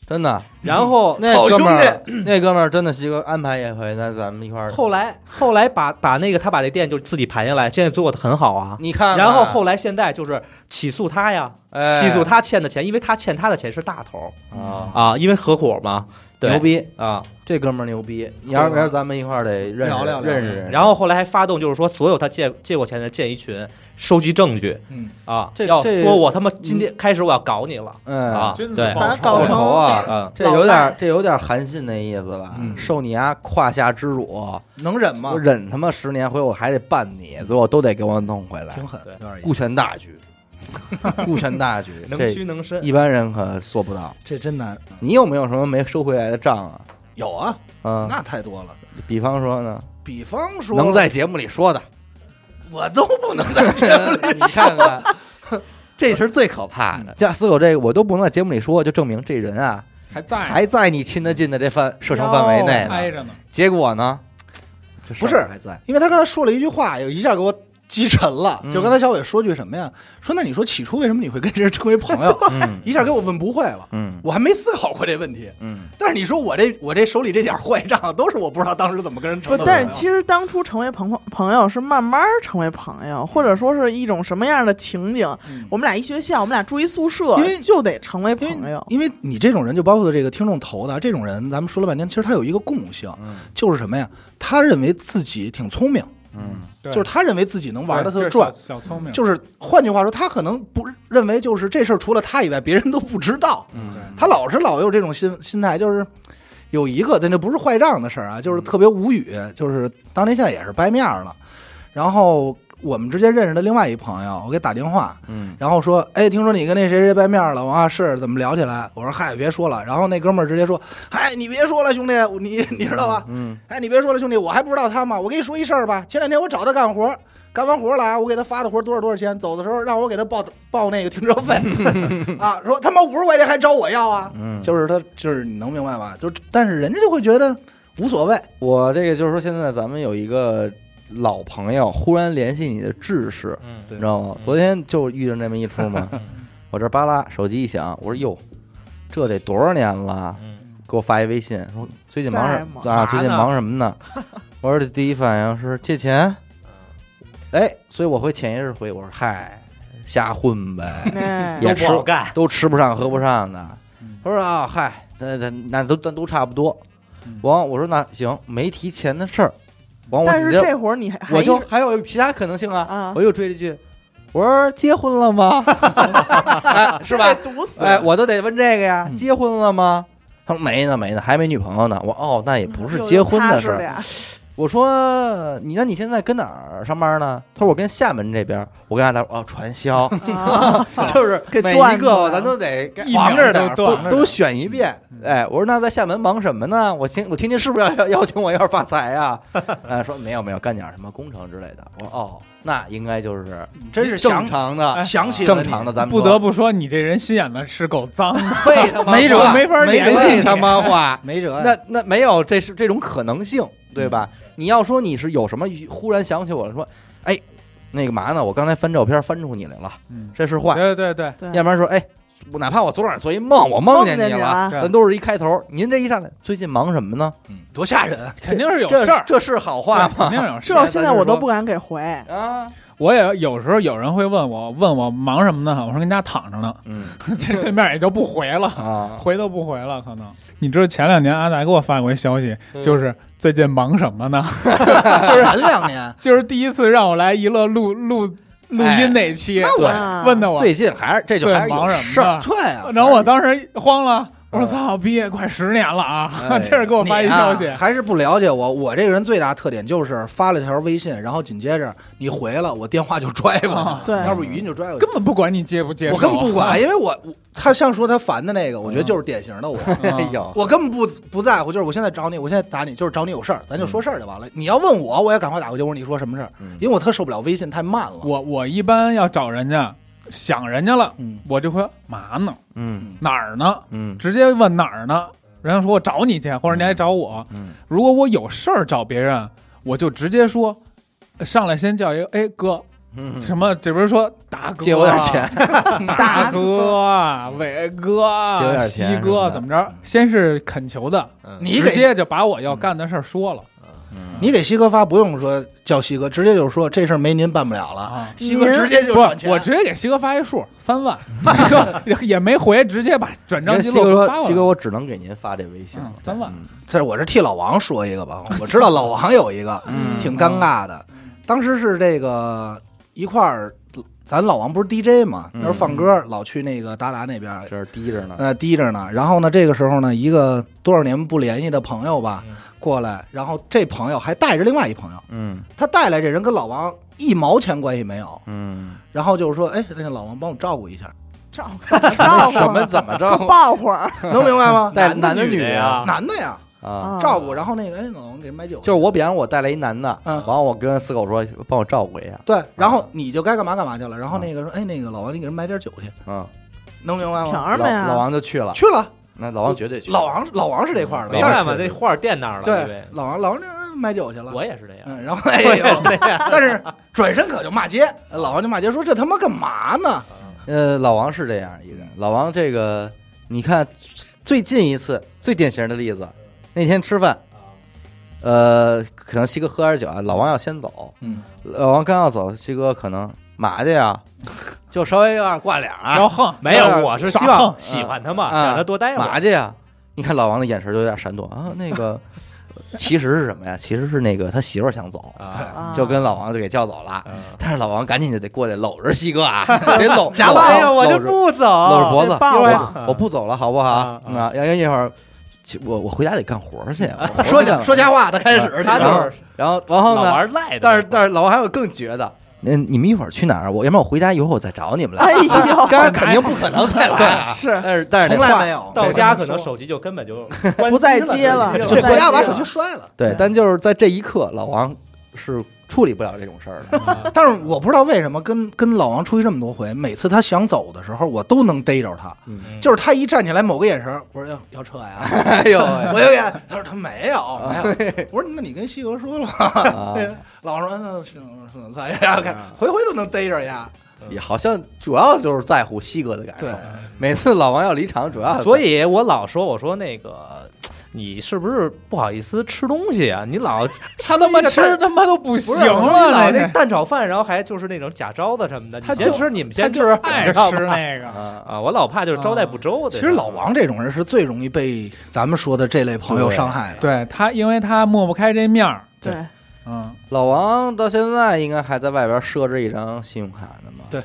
真的。然后那好哥们儿，那哥们儿真的是一个安排一回，那咱们一块儿。后来后来把把那个他把这店就自己盘下来，现在做的很好啊。你看看，然后后来现在就是起诉他呀，哎。起诉他欠的钱，因为他欠他的钱是大头啊，啊，因为合伙嘛，对牛逼，啊。这哥们儿牛逼。你要明儿咱们一块儿得认识聊聊聊认识认识。然后后来还发动，就是说所有他借借过钱的建一群，收集证据嗯，啊，要这这说我他妈今天开始我要搞你了嗯。啊，对。君子报把他搞仇啊，嗯，这有点这有点韩信那意思吧？嗯。受你丫胯下之辱，能忍吗？我？忍他妈十年，回我还得办你，最后都得给我弄回来。挺狠，顾全大局，顾全大局，能屈能伸。一般人可做不到。这真难。你有没有什么没收回来的账啊？有啊，嗯，那太多了。比方说呢，比方说，能在节目里说的，我都不能在节目里。你看看，这是最可怕的。像死狗这个，我都不能在节目里说，就证明这人啊还在还在你亲得近的这范射程范围内着呢，结果呢，不是还在，因为他刚才说了一句话，有一下给我击沉了。嗯就刚才小伟说句什么呀？说那你说起初为什么你会跟这人成为朋友？嗯一下给我问不会了。嗯我还没思考过这问题，嗯，但是你说我这我这手里这点坏账，都是我不知道当时怎么跟人成不，的朋友。但是其实当初成为朋朋朋友是慢慢成为朋友，或者说是一种什么样的情景？嗯我们俩一学校，我们俩住一宿舍因为，就得成为朋友。为因为你这种人，就包括这个听众投的这种人，咱们说了半天，其实他有一个共性，嗯就是什么呀？他认为自己挺聪明，嗯对。就是他认为自己能玩的特转小，小聪明，就是换句话说，他可能不认为就是这事儿除了他以外，别人都不知道。嗯。他老是老有这种心心态，就是有一个，但这不是坏账的事儿啊，就是特别无语，就是当年现在也是掰面了。然后我们之间认识的另外一朋友，我给打电话，嗯然后说，哎，听说你跟那谁谁掰面了？我说啊，是怎么聊起来？我说嗨，别说了。然后那哥们儿直接说，嗨，你别说了，兄弟，你 你知道吧？嗯哎，你别说了，兄弟，我还不知道他吗？我跟你说一事儿吧，前两天我找他干活，干完活来，我给他发的活多少多少钱，走的时候让我给他报报那个停车费 啊，说他妈五十块钱还找我要啊，嗯，就是他就是你能明白吧？就是但是人家就会觉得无所谓，我这个就是说，现在咱们有一个老朋友忽然联系你的志士，嗯你知道吗？昨天就遇着这么一出嘛，我这巴拉手机一响，我说哟，这得多少年了？嗯给我发一微信说最近忙什么啊？最近忙什么呢？我说这第一反应是借钱，哎，所以我会潜意识回我说嗨，瞎混呗，哎也吃都不好干，都吃不上喝不上的嗯。他说啊，嗨，那那那都那都差不多嗯。王，我说那行，没提钱的事儿。但是这会儿你还我就还还有其他可能性啊啊，我又追了一句，我说结婚了吗？哎是吧？堵死哎，我都得问这个呀，嗯结婚了吗？他说没呢，没呢，还没女朋友呢。我哦，那也不是又结婚的事儿。我说你那你现在跟哪儿上班呢？他说我跟厦门这边。我跟他说哦，传销，啊 就是每一个咱都得一秒防着点儿，都都选一遍。哎，我说那在厦门忙什么呢？我听我听听是不是要 要邀请我一块发财呀？哎，说没有没有，干点什么工程之类的。我说哦，那应该就是真是正常的、想起正常的，咱们不得不说，你这人心眼子是够脏的，废他妈没辙没法联系你他妈话。没辙。那那没有，这是这种可能性，对吧？你要说你是有什么忽然想起我了，说，哎，那个嘛呢？我刚才翻照片翻出你来了，嗯，这是坏。对对对，要不然说，哎，我哪怕我昨晚做一梦，我梦见你了，咱都是一开头。您这一上来，最近忙什么呢？嗯多吓人！肯定是有这事儿，这是好话吗？肯定有事儿。这现在我都不敢给回。啊，我也有时候有人会问我，问我忙什么呢？我说跟家躺着呢，嗯 这对面也就不回了，啊，回都不回了，可能。你知道前两年阿达给我发过一消息，嗯就是最近忙什么呢？前两年 就是第一次让我来娱乐录录录音那期，对啊问的我，最近还是这就还是有最忙什事儿么呢？对啊，然后我当时慌了，我操，毕业快十年了啊！哎 这是给我发一消息啊，还是不了解我。我这个人最大特点就是发了条微信，然后紧接着你回了，我电话就拽过去啊，对要不语音就拽过去根。本不管你接不接，我根本不管，因为我我他像说他烦的那个，我觉得就是典型的我。哎呦，我根本不不在乎，就是我现在找你，我现在打你，就是找你有事儿，咱就说事儿就完了。你要问我，我也赶快打过去。我说你说什么事儿？嗯因为我特受不了微信太慢了。我我一般要找人家，想人家了，嗯。我就会嘛呢？嗯。哪儿呢？嗯。直接问哪儿呢？人家说我找你去，或者你来找我。嗯。如果我有事儿找别人，我就直接说，上来先叫一个哎哥，嗯，什么，这不是说大哥，借我点钱，大哥、伟哥。借我点、钱。西什么的哥怎么着？先是恳求的，你给直接就把我要干的事儿说了你给西哥发，不用说叫西哥，直接就说这事儿没您办不了了。啊。西哥直接就不转，钱。我直接给西哥发一数三万，西哥也没回，直接把转账记录给发过来。西哥，我只能给您发这微信三万。嗯。这我是替老王说一个吧，我知道老王有一个嗯。挺尴尬的，当时是这个一块儿，咱老王不是 DJ 嘛，嗯那时候放歌老去那个达达那边，这儿低着呢，呃，低着呢。然后呢，这个时候呢，一个多少年不联系的朋友吧嗯过来，然后这朋友还带着另外一朋友，嗯他带来这人跟老王一毛钱关系没有，嗯，然后就是说，哎，那个老王帮我照顾一下，照顾？什么怎么着？抱会儿，能明白吗？带男的女的呀男的呀，啊，照顾，然后那个哎，老王给人买酒，就是我，比方我带来一男的，嗯。完了我跟四狗说帮我照顾一下，对，然后你就该干嘛干嘛去了，然后那个说，哎，那个老王你给人买点酒去，嗯，能明白凭吗？老什么呀？老王就去了，去了，那老王绝对去，老王老王是这块儿的，但是没办法，那画儿店那儿了，因对老王老王这人买酒去了，我也是这样。嗯，然后 哎呦，但是转身可就骂街，老王就骂街说这他妈干嘛呢？呃，老王是这样一个人。老王这个，你看最近一次最典型的例子，那天吃饭，呃，可能西哥喝点酒啊，老王要先走，嗯，老王刚要走，西哥可能嘛去呀，就稍微有点挂脸啊，然后横，没有，我是希望喜欢他嘛，啊让他多待会儿。嘛去呀？你看老王的眼神就有点闪躲啊，那个其实是什么呀？其实是那个他媳妇儿想走，啊，啊就跟老王就给叫走了。嗯但是老王赶紧就得过来搂着西哥啊，得搂 搂夹搂哎呀，我就不走，搂着脖子得，抱因为啊我不走了，好不好？啊啊啊，要要一会儿，其我我回家得干活去。说想瞎说瞎话他开始，他就是然后然后老呢？玩赖的，但是但是老王还有更绝的，嗯，你们一会儿去哪儿？我要不然我回家以后我再找你们来。哎呦，当然肯定不可能再来 啊，是但是但是从来没有。到家可能手机就根本就 不再接了，就回家把手机摔了。对，但就是在这一刻，老王是处理不了这种事儿的。但是我不知道为什么跟跟老王出去这么多回，每次他想走的时候，我都能逮着他。嗯，就是他一站起来，某个眼神，我说要要撤呀，哎呦 我有眼，他说他没有没有，我说那你跟西哥说了吗？啊，老王说那行行咱呀，看回回都能逮着呀。也好像主要就是在乎西哥的感受对。每次老王要离场，主要所以我老说，我说那个你是不是不好意思吃东西啊？你老 他他妈吃他妈都不不行了，老那那蛋炒饭，然后还就是那种假招子什么的，你他就先吃，你们他就先吃，爱知道吗？吃那个。啊，啊，我老怕就是招待不周的。其实老王这种人是最容易被咱们说的这类朋友伤害的。对他，因为他抹不开这面儿，对，嗯，老王到现在应该还在外边设置一张信用卡呢嘛？对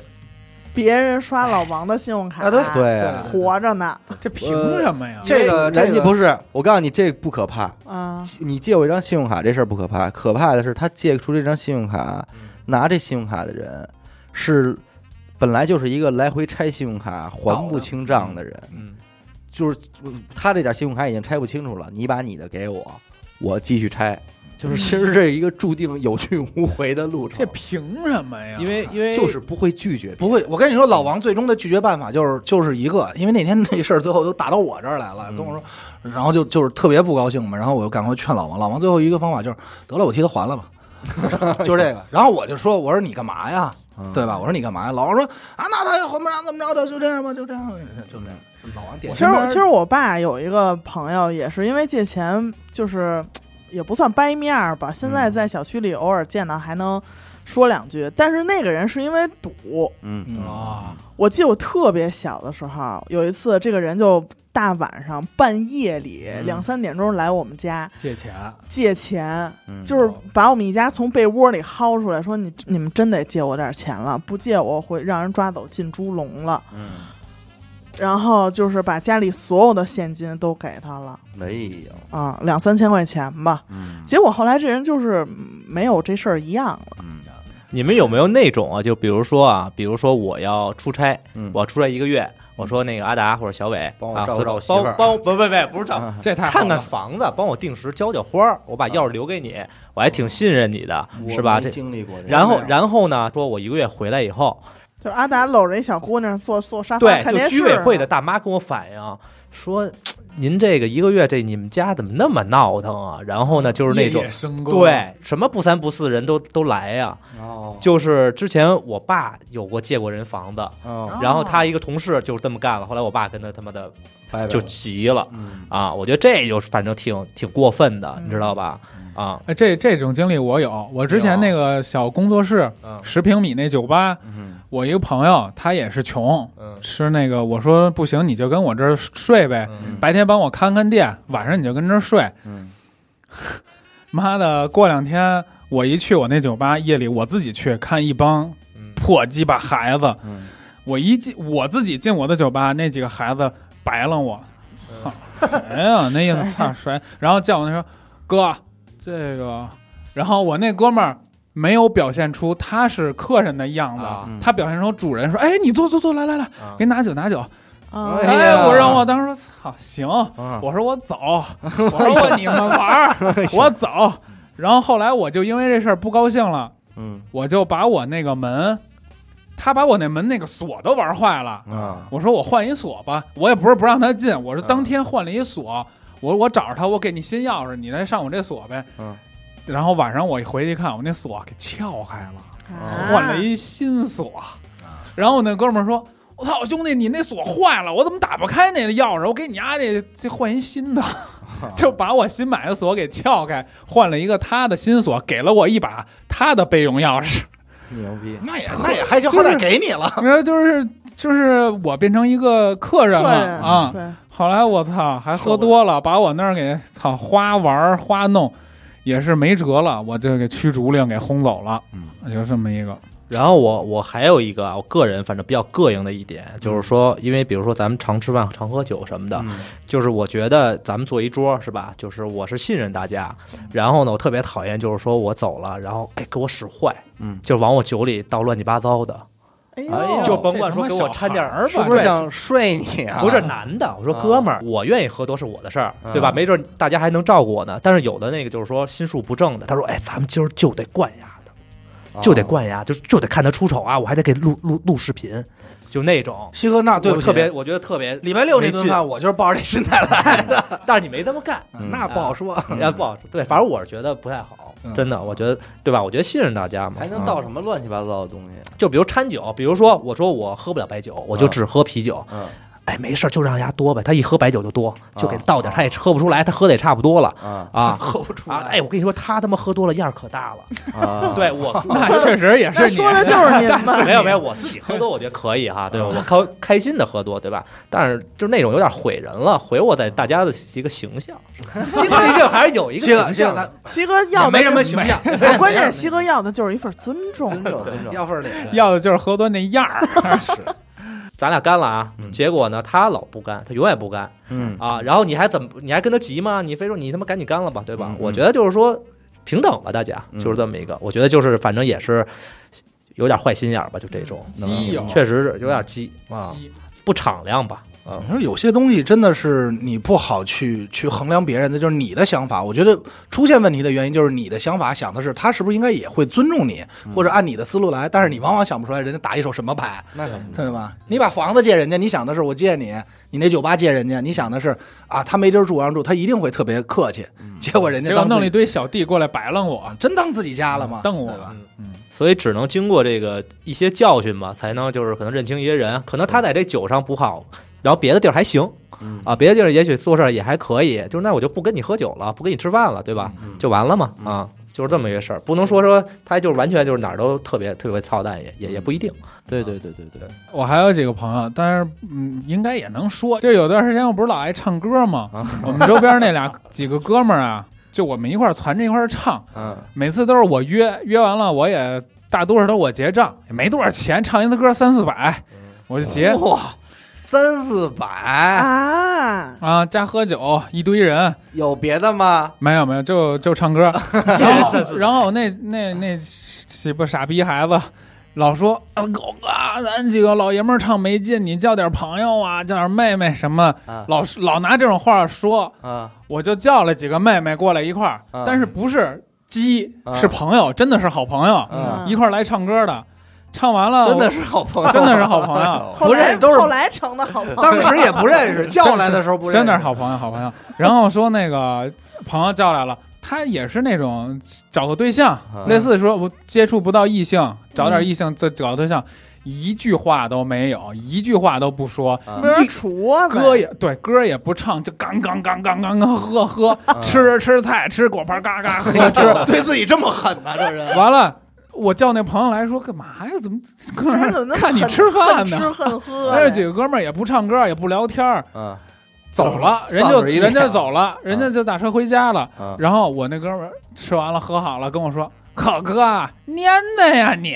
别人刷老王的信用卡，啊对对啊活着呢，这凭什么呀？这个这个人家不是，我告诉你，这不可怕。啊，你借我一张信用卡这事儿不可怕，可怕的是他借出这张信用卡，拿这信用卡的人是本来就是一个来回拆信用卡还不清账的人，嗯，就是他这点信用卡已经拆不清楚了，你把你的给我，我继续拆，就是其实这一个注定有去无回的路程，这凭什么呀？因为因为就是不会拒绝，不会，我跟你说，老王最终的拒绝办法就是就是一个，因为那天那事儿最后都打到我这儿来了，嗯跟我说，然后就就是特别不高兴嘛，然后我就赶快劝老王，老王最后一个方法就是得了，我替他还了吧，就是这个，然后我就说，我说你干嘛呀，嗯对吧？我说你干嘛呀？老王说啊，那他也还不上，怎么着的，就这样吧，就这样，就这样。老王点其实我其实我爸有一个朋友，也是因为借钱，就是也不算掰面儿吧。现在在小区里偶尔见到还能说两句，但是那个人是因为赌。嗯。嗯。啊，我记得我特别小的时候，有一次这个人就大晚上半夜里嗯。两三点钟来我们家借钱，借钱，嗯。就是把我们一家从被窝里薅出来，说你你们真得借我点钱了，不借我会让人抓走进猪笼了。嗯，然后就是把家里所有的现金都给他了。没有，啊，两三千块钱吧。嗯结果后来这人就是嗯没有这事儿一样了。嗯你们有没有那种啊？就比如说啊，比如说我要出差，嗯，我要出差一个月，我说那个阿达或者小伟啊，帮我照顾照顾媳妇儿帮帮不不不不是照啊 这太好看看房子，帮我定时浇浇花儿，我把钥匙留给你，我还挺信任你的，是吧？我没这经历过这个，然后然后呢，说我一个月回来以后，就阿达搂着一小姑娘坐坐沙发对，看电视。就居委会的大妈跟我反映说，您这个一个月这你们家怎么那么闹腾啊？然后呢，就是那种夜夜笙歌，对什么不三不四人都都来呀、哦就是之前我爸有过借过人房子，哦，然后他一个同事就这么干了，后来我爸跟他他妈的就拜拜了急了嗯啊！我觉得这就反正挺挺过分的，嗯你知道吧？啊，哎，这这种经历我有。我之前那个小工作室嗯十平米那酒吧，嗯我一个朋友他也是穷，嗯吃那个我说不行，你就跟我这儿睡呗，嗯白天帮我看看店，晚上你就跟这儿睡。嗯 妈的，过两天我一去我那酒吧，夜里我自己去看一帮嗯破鸡巴孩子，嗯我一进我自己进我的酒吧，那几个孩子白了我，操谁呀？那意思 操谁？然后叫我那说哥，这个，然后我那哥们儿没有表现出他是客人的样子，啊。他表现出主人说，哎，你坐坐坐，来来来，啊。给你拿酒拿酒。啊哎呀哎，我让我当时说操行，嗯我说我走，我说我你们玩儿，我走。然后后来我就因为这事儿不高兴了，嗯。我就把我那个门，他把我那门那个锁都玩坏了。啊。我说我换一锁吧，我也不是不让他进，我是当天换了一锁。我我找着他，我给你新钥匙，你来上我这锁呗。嗯。然后晚上我一回去看，我那锁给撬开了，啊换了一新锁。然后我那哥们儿说：“我操，兄弟，你那锁坏了，我怎么打不开那个钥匙？我给你丫这这换一新的。”就把我新买的锁给撬开，换了一个他的新锁，给了我一把他的备用钥匙。牛逼，那也那也还行，好歹给你了。然后就是就是我变成一个客人了啊。对，后来我操，还喝多了，把我那儿给操花玩儿花弄，也是没辙了，我就给驱逐令给轰走了。嗯，就这么一个。然后我我还有一个啊，我个人反正比较膈应的一点，就是说，因为比如说咱们常吃饭、常喝酒什么的，嗯就是我觉得咱们坐一桌是吧？就是我是信任大家，然后呢，我特别讨厌就是说我走了，然后哎给我使坏，嗯，就往我酒里倒乱七八糟的，哎哎呦呦，就甭管说给我掺点儿儿是不是想睡你啊？不是男的，我说啊哥们儿，我愿意喝多是我的事儿，对吧？啊没准大家还能照顾我呢。但是有的那个就是说心术不正的，他说哎，咱们今儿就得灌牙的，就得灌牙，就就得看他出丑啊，我还得给录录录视频，就那种。西哥，那对不起，我特别，我觉得特别礼拜六那顿饭，我就是抱着这心态来的，但是你没这么干，嗯那不好说。那不好说。对，反正我是觉得不太好，嗯真的，我觉得对吧？我觉得信任大家嘛，还能啊倒什么乱七八糟的东西？就比如掺酒，比如说我说我喝不了白酒，我就只喝啤酒，嗯哎，没事儿就让人家多呗。他一喝白酒就多，就给倒点他也喝不出来，他喝的也差不多了啊啊。喝不出啊！来。哎，我跟你说，他他妈喝多了样儿可大了。啊，对我，那确实也是你说的就是您嘛。没有没有，我自己喝多我觉得可以哈，对吧？我开开心的喝多，对吧？但是就那种有点毁人了，毁我在大家的一个形象。西哥毕竟还是有一个西哥，西哥，形象的。西哥要的没什么就形象，哎关键西哥要的就是一份尊重。尊重尊重。要份脸。要的就是喝多那样儿。咱俩干了啊嗯，结果呢，他老不干，他永远不干嗯啊。然后你还怎么？你还跟他急吗？你非说你他妈赶紧干了吧，对吧嗯？我觉得就是说平等吧，大家嗯就是这么一个。我觉得就是反正也是有点坏心眼儿吧，就这种，确实是有点鸡啊，不敞亮吧啊。你说有些东西真的是你不好去去衡量别人的，就是你的想法。我觉得出现问题的原因就是你的想法想的是他是不是应该也会尊重你，或者按你的思路来，但是你往往想不出来人家打一手什么牌，那可不对吧？你把房子借人家，你想的是我借你；你那酒吧借人家，你想的是啊，他没地儿住我让住，他一定会特别客气。结果人家结果当弄了一堆小弟过来摆弄我，真当自己家了吗？瞪我对吧？所以只能经过这个一些教训吧，才能就是可能认清一些人。可能他在这酒上不好，然后别的地儿还行嗯啊，别的地儿也许做事儿也还可以，就是那我就不跟你喝酒了，不跟你吃饭了，对吧？嗯就完了嘛啊，就是这么一个事儿，不能说说他就是完全就是哪儿都特别特别操蛋，也也也不一定。对对对对对，我还有几个朋友，但是嗯，应该也能说。就有段时间我不是老爱唱歌吗？啊我们周边那俩 几个哥们儿啊，就我们一块儿攒着一块儿唱，嗯每次都是我约，约完了我也大多数都我结账，也没多少钱，唱一次歌三四百，我就结哇，三四百，啊，啊，加喝酒一堆人，有别的吗？没有没有，就就唱歌。然后然后那那那鸡巴傻逼孩子。老说啊，狗哥，咱几个老爷们儿唱没劲，你叫点朋友啊，叫点妹妹什么，啊。老是老拿这种话说，啊。我就叫了几个妹妹过来一块儿，啊。但是不是鸡，啊。是朋友，真的是好朋友，嗯，一块儿来唱歌的。唱完了，真的是好朋友，真的是好朋友 不认都是后来成的好朋友。当时也不认识，叫来的时候不认识，真的是好朋友，好朋友。然后说那个朋友叫来了，他也是那种找个对象，啊类似说我接触不到异性，找嗯点异性再找对象，一句话都没有，一句话都不说，啊没人杵啊，歌也对，歌也不唱，就刚刚刚刚刚刚喝喝，吃吃菜，吃果盘，嘎嘎 喝吃。对自己这么狠呢，这人。完了，我叫那朋友来说干嘛呀？怎么 这人怎么那么看你吃饭呢吃 喝呀？那几个哥们儿也不唱歌，也不聊天儿，嗯走了，人就人家走了，人家就打车回家了。嗯然后我那哥们儿吃完了喝好了，跟我说：“可哥，蔫的呀你，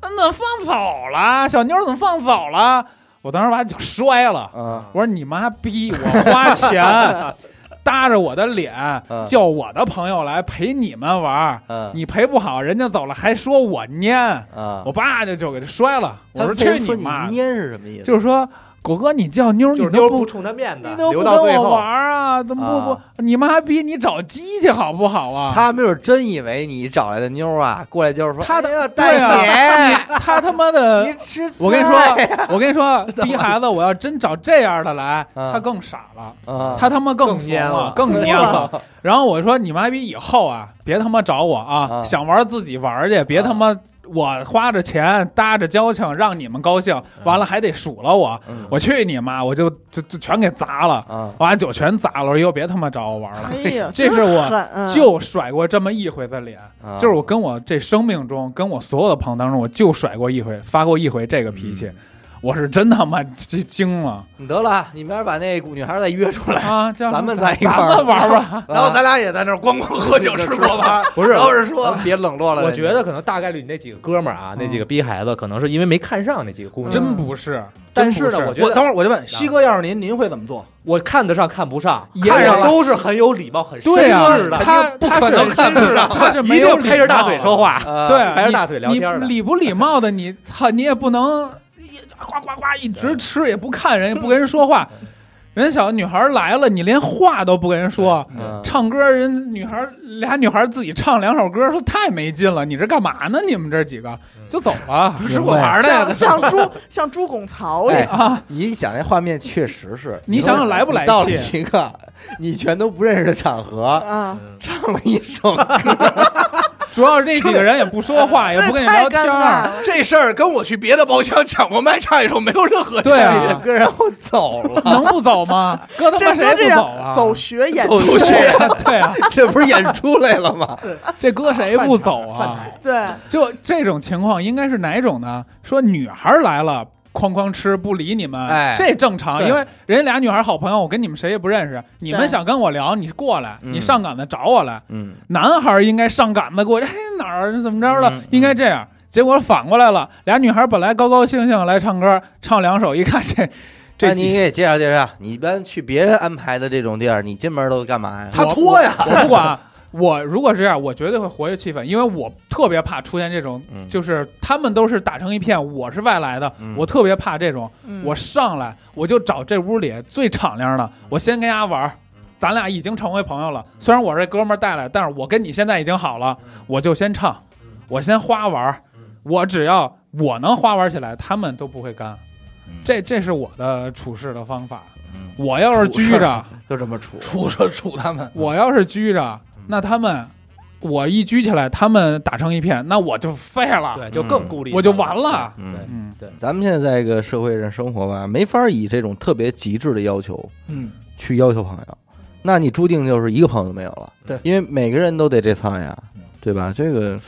怎么放走了？小妞怎么放走了？”我当时把酒摔了，嗯我说：“你妈逼，我花钱 搭着我的脸嗯叫我的朋友来陪你们玩，嗯你陪不好，人家走了还说我蔫，啊，我爸就就给他摔了。我说他为什么说你妈的！蔫是什么意思？就是说狗哥，你叫妞儿你都不妞不冲他面子你，都不跟我。玩儿啊？怎么不啊不？你妈逼，你找鸡去好不好啊？他没准真以为你找来的妞儿啊，过来就是说，他的对带啊，他他妈的 我跟你说，我跟你说，逼孩子，我要真找这样的来，啊他更傻了，啊，他他妈更更疯了蔫了，更蔫了。然后我说你妈逼以后啊，别他妈找我啊，啊想玩自己玩去，别他妈。我花着钱搭着交情让你们高兴，完了还得数了我，嗯。我去你妈！我就就就全给砸了，啊，把酒全砸了，以后别他妈找我玩了。哎呀，这是我就甩过这么一回的脸，啊。就是我跟我这生命中，跟我所有的朋友当中，我就甩过一回，发过一回这个脾气，我是真他妈惊惊了。你得了，你明儿把那女孩再约出来，啊！叫咱们在一块儿。咱们玩玩，然后咱俩也在那儿咣咣喝酒吃锅巴，不是然后是说。别冷落了人家。我觉得可能大概率你那几个哥们儿啊，那几个逼孩子，可能是因为没看上那几个姑娘。真不是。但是呢，真不我觉得等会儿我就问西哥，要是您，您会怎么做？我看得上看不上，看上了。都是很有礼貌、很绅对啊士的，他他是能看不上。他是一没有 定拍着大嘴说话。呃对，你还是大腿聊天的。你礼不礼貌的，你操，你也不能一呱呱呱一直吃，也不看人，也不跟人说话。人小女孩来了，你连话都不跟人说，嗯唱歌人女孩俩女孩自己唱两首歌，说太没劲了。你这干嘛呢？你们这几个就走了吃果盘的呀 像，猪像猪拱槽一哎样，啊！你一想那画面确实是，你想想来不来气到一个你全都不认识的场合，啊，唱了一首歌，主要是这几个人也不说话，也不跟你聊天这事儿跟我去别的包厢抢过麦唱一首没有任何对啊区别这歌然后走了，能不走吗？哥他妈这谁不走啊？走学演走，学 对啊，这不是演出来了吗？这哥谁不走啊？对，就这种情况应该是哪种呢？说女孩来了。哐哐吃不理你们，哎这正常，对因为人家俩女孩好朋友，我跟你们谁也不认识，你们想跟我聊，你过来，嗯你上赶子找我来。嗯，男孩应该上赶子过去，嘿哪儿怎么着了，嗯嗯应该这样。结果反过来了，俩女孩本来高高兴兴来唱歌，唱两首，一看这 这那你给介绍介绍，你一般去别人安排的这种地儿，你进门都干嘛呀？他拖呀，我不管。我如果是这样，我绝对会活跃气氛，因为我特别怕出现这种，嗯。就是他们都是打成一片，我是外来的，嗯。我特别怕这种。嗯。我上来我就找这屋里最敞亮的，我先跟大家玩儿，咱俩已经成为朋友了。虽然我这哥们儿带来，但是我跟你现在已经好了，我就先唱，我先花玩儿，我只要我能花玩起来，他们都不会干。嗯。这这是我的处事的方法。嗯。我要是拘着，就这么处，处着处他们，我要是拘着，那他们我一拘起来，他们打成一片，那我就废了，对，就更孤立，我就完了。嗯。对嗯，对，咱们现在在这个社会上生活吧，没法以这种特别极致的要求嗯，去要求朋友，那你注定就是一个朋友都没有了。对。因为每个人都得这苍呀，对吧？这个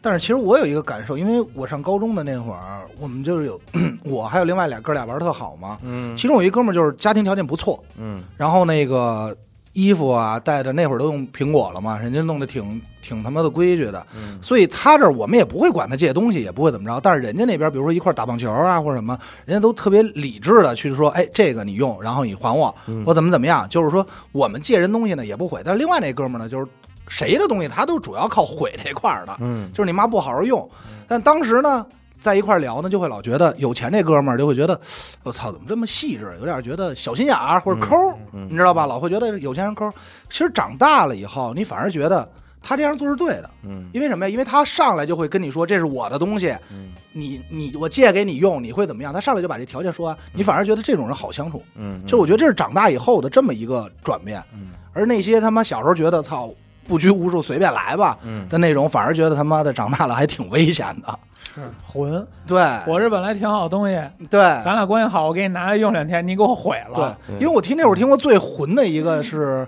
但是其实我有一个感受，因为我上高中的那会儿，我们就是有 我还有另外俩哥俩玩的特好嘛，嗯。其中有一哥们儿就是家庭条件不错，嗯。然后那个衣服啊带着那会儿都用苹果了嘛，人家弄得挺挺他妈的规矩的，嗯所以他这儿我们也不会管他借东西，也不会怎么着。但是人家那边，比如说一块打棒球啊或者什么，人家都特别理智的去说，哎，这个你用，然后你还我，嗯我怎么怎么样。就是说我们借人东西呢也不毁，但是另外那哥们儿呢，就是谁的东西他都主要靠毁这块儿的，嗯就是你妈不好好用。但当时呢。在一块儿聊呢，就会老觉得有钱这哥们儿就会觉得，我操，怎么这么细致？有点觉得小心眼儿或者抠你知道吧？老会觉得有钱人抠儿。其实长大了以后，你反而觉得他这样做是对的。嗯因为什么呀？因为他上来就会跟你说这是我的东西，嗯你你我借给你用，你会怎么样？他上来就把这条件说完，你反而觉得这种人好相处。嗯，就我觉得这是长大以后的这么一个转变。嗯而那些他妈小时候觉得操不拘无束随便来吧嗯的那种，反而觉得他妈的长大了还挺危险的。是混。对，我这本来挺好东西，对咱俩关系好，我给你拿来用两天，你给我毁了。对，因为我听那会儿听过最混的一个是，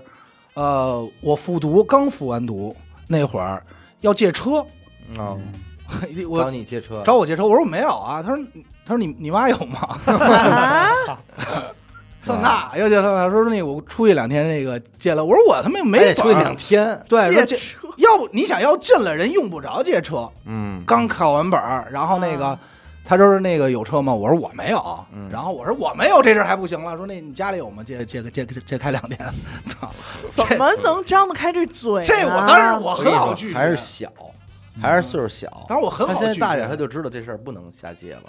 呃，我复读刚复完读那会儿要借车，哦，找我你借车，找我借车，我说我没有啊，他说他说你你妈有吗？啊，桑塔要借桑塔，说那我出去两天，那个借了。我说我他妈又没出去两天，对，借借车要不你想要进了人用不着借车，嗯刚考完本儿，然后那个。他说那个有车吗？我说我没有，嗯然后我说我没有，这事儿还不行了。说那你家里有吗？借借借借借开两天，操！怎么能张得开这嘴呢？这我当然我很好拒绝，还是小，还是岁数小。当然我很好拒绝。现在大点，他就知道这事儿不能瞎借了。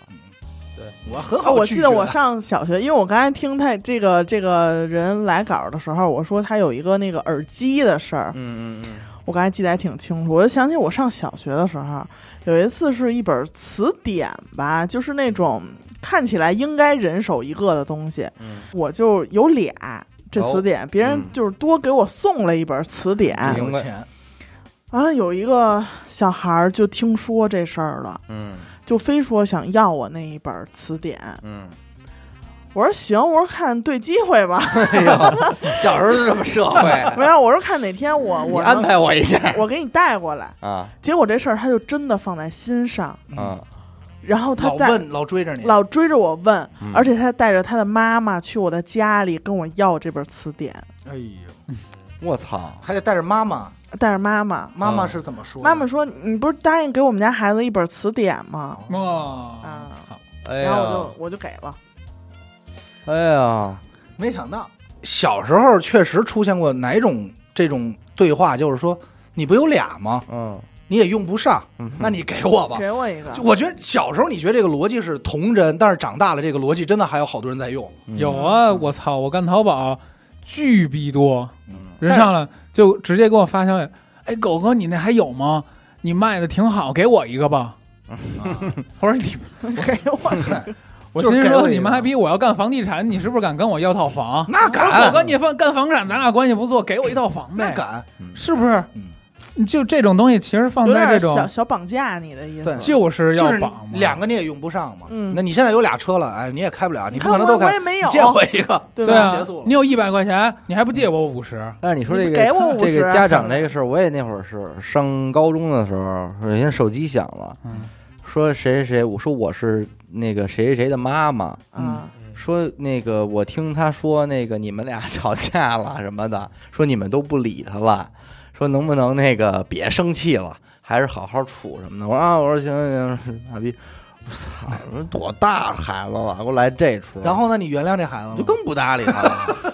我很好、哦我记得我上小学，因为我刚才听他这个这个人来稿的时候，我说他有一个那个耳机的事儿，嗯嗯嗯，我刚才记得还挺清楚。我就想起我上小学的时候，有一次是一本词典吧，就是那种看起来应该人手一个的东西，嗯。我就有俩。这词典，别人嗯就是多给我送了一本词典，有钱，完了有一个小孩儿就听说这事儿了，嗯就非说想要我那一本词典。嗯，我说行，我说看对机会吧。哎呦，小时候就这么社会，没有，我说看哪天我我安排我一下我给你带过来。啊结果这事儿他就真的放在心上，嗯，然后他带老问老追着你，老追着我问，嗯而且他带着他的妈妈去我的家里跟我要这本词典，哎呦，我操，还得带着妈妈，带着妈妈。妈妈嗯是怎么说？妈妈说：“你不是答应给我们家孩子一本词典吗哇啊，操！哎？”然后我就，我就给了。哎呀，没想到小时候确实出现过哪种这种对话，就是说你不有俩吗？嗯，你也用不上，嗯那你给我吧。给我一个，我觉得小时候你觉得这个逻辑是童真，但是长大了这个逻辑真的还有好多人在用。嗯有啊，我操！我干淘宝巨逼多，嗯人上来就直接给我发消息，哎，狗哥你那还有吗？你卖的挺好，给我一个吧。我说你，给我。我就是心说你妈逼，我要干房地产，你是不是敢跟我要套房？那敢，哥你放干房产，咱俩关系不错，给我一套房呗，那敢，是不是？就这种东西，其实放在这种小小绑架你的意思。对，就是要就是绑嘛。两个你也用不上嘛。嗯。那你现在有俩车了，哎，你也开不了，你不可能都开。我也没有，借我一个，对啊结束了，你有一百块钱，你还不借我五十？但是你说这个给我这50啊个家长这个事儿，我也那会儿是上高中的时候，有一天手机响了，嗯，说谁谁谁，我说我是那个谁谁谁的妈妈，啊，说那个我听他说那个你们俩吵架了什么的，说你们都不理他了，说能不能那个别生气了，还是好好处什么的。我说啊，我说行行行，傻逼，我操，我说多大孩子了，给我来这出，然后呢，你原谅这孩子了？就更不搭理他了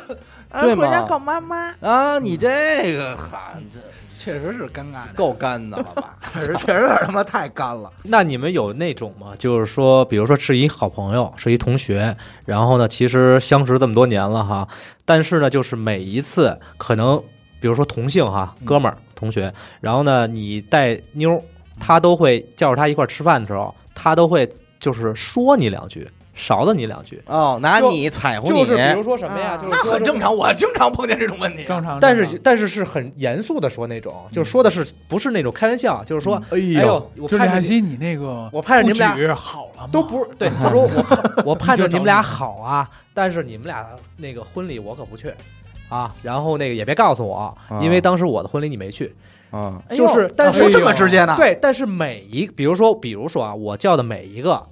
啊对吗回家告妈妈。啊！你这个喊这确实是尴尬，够干的了吧？确实确实有点他妈太干了。那你们有那种吗？就是说，比如说是一好朋友，是一同学，然后呢，其实相识这么多年了哈，但是呢，就是每一次可能，比如说同性哈，嗯。哥们儿、同学，然后呢，你带妞儿，他都会叫着他一块儿吃饭的时候，他都会就是说你两句，勺子你两句，哦，拿你踩乎你，就是比如说什么呀，啊。就是那说很正常，我经常碰见这种问题。正常。但正常。是但是是很严肃的说那种，就是说的是不是那种开玩笑，就是说，哎哎呦，我就李盼着你海西，你那个我盼着你们俩好了吗？都不是对，他说我我盼着你们俩好啊，但是你们俩那个婚礼我可不去啊，然后那个也别告诉我，因为当时我的婚礼你没去，就是但是说这么直接呢？对，但是每一比如说比如说啊，我叫的每一个。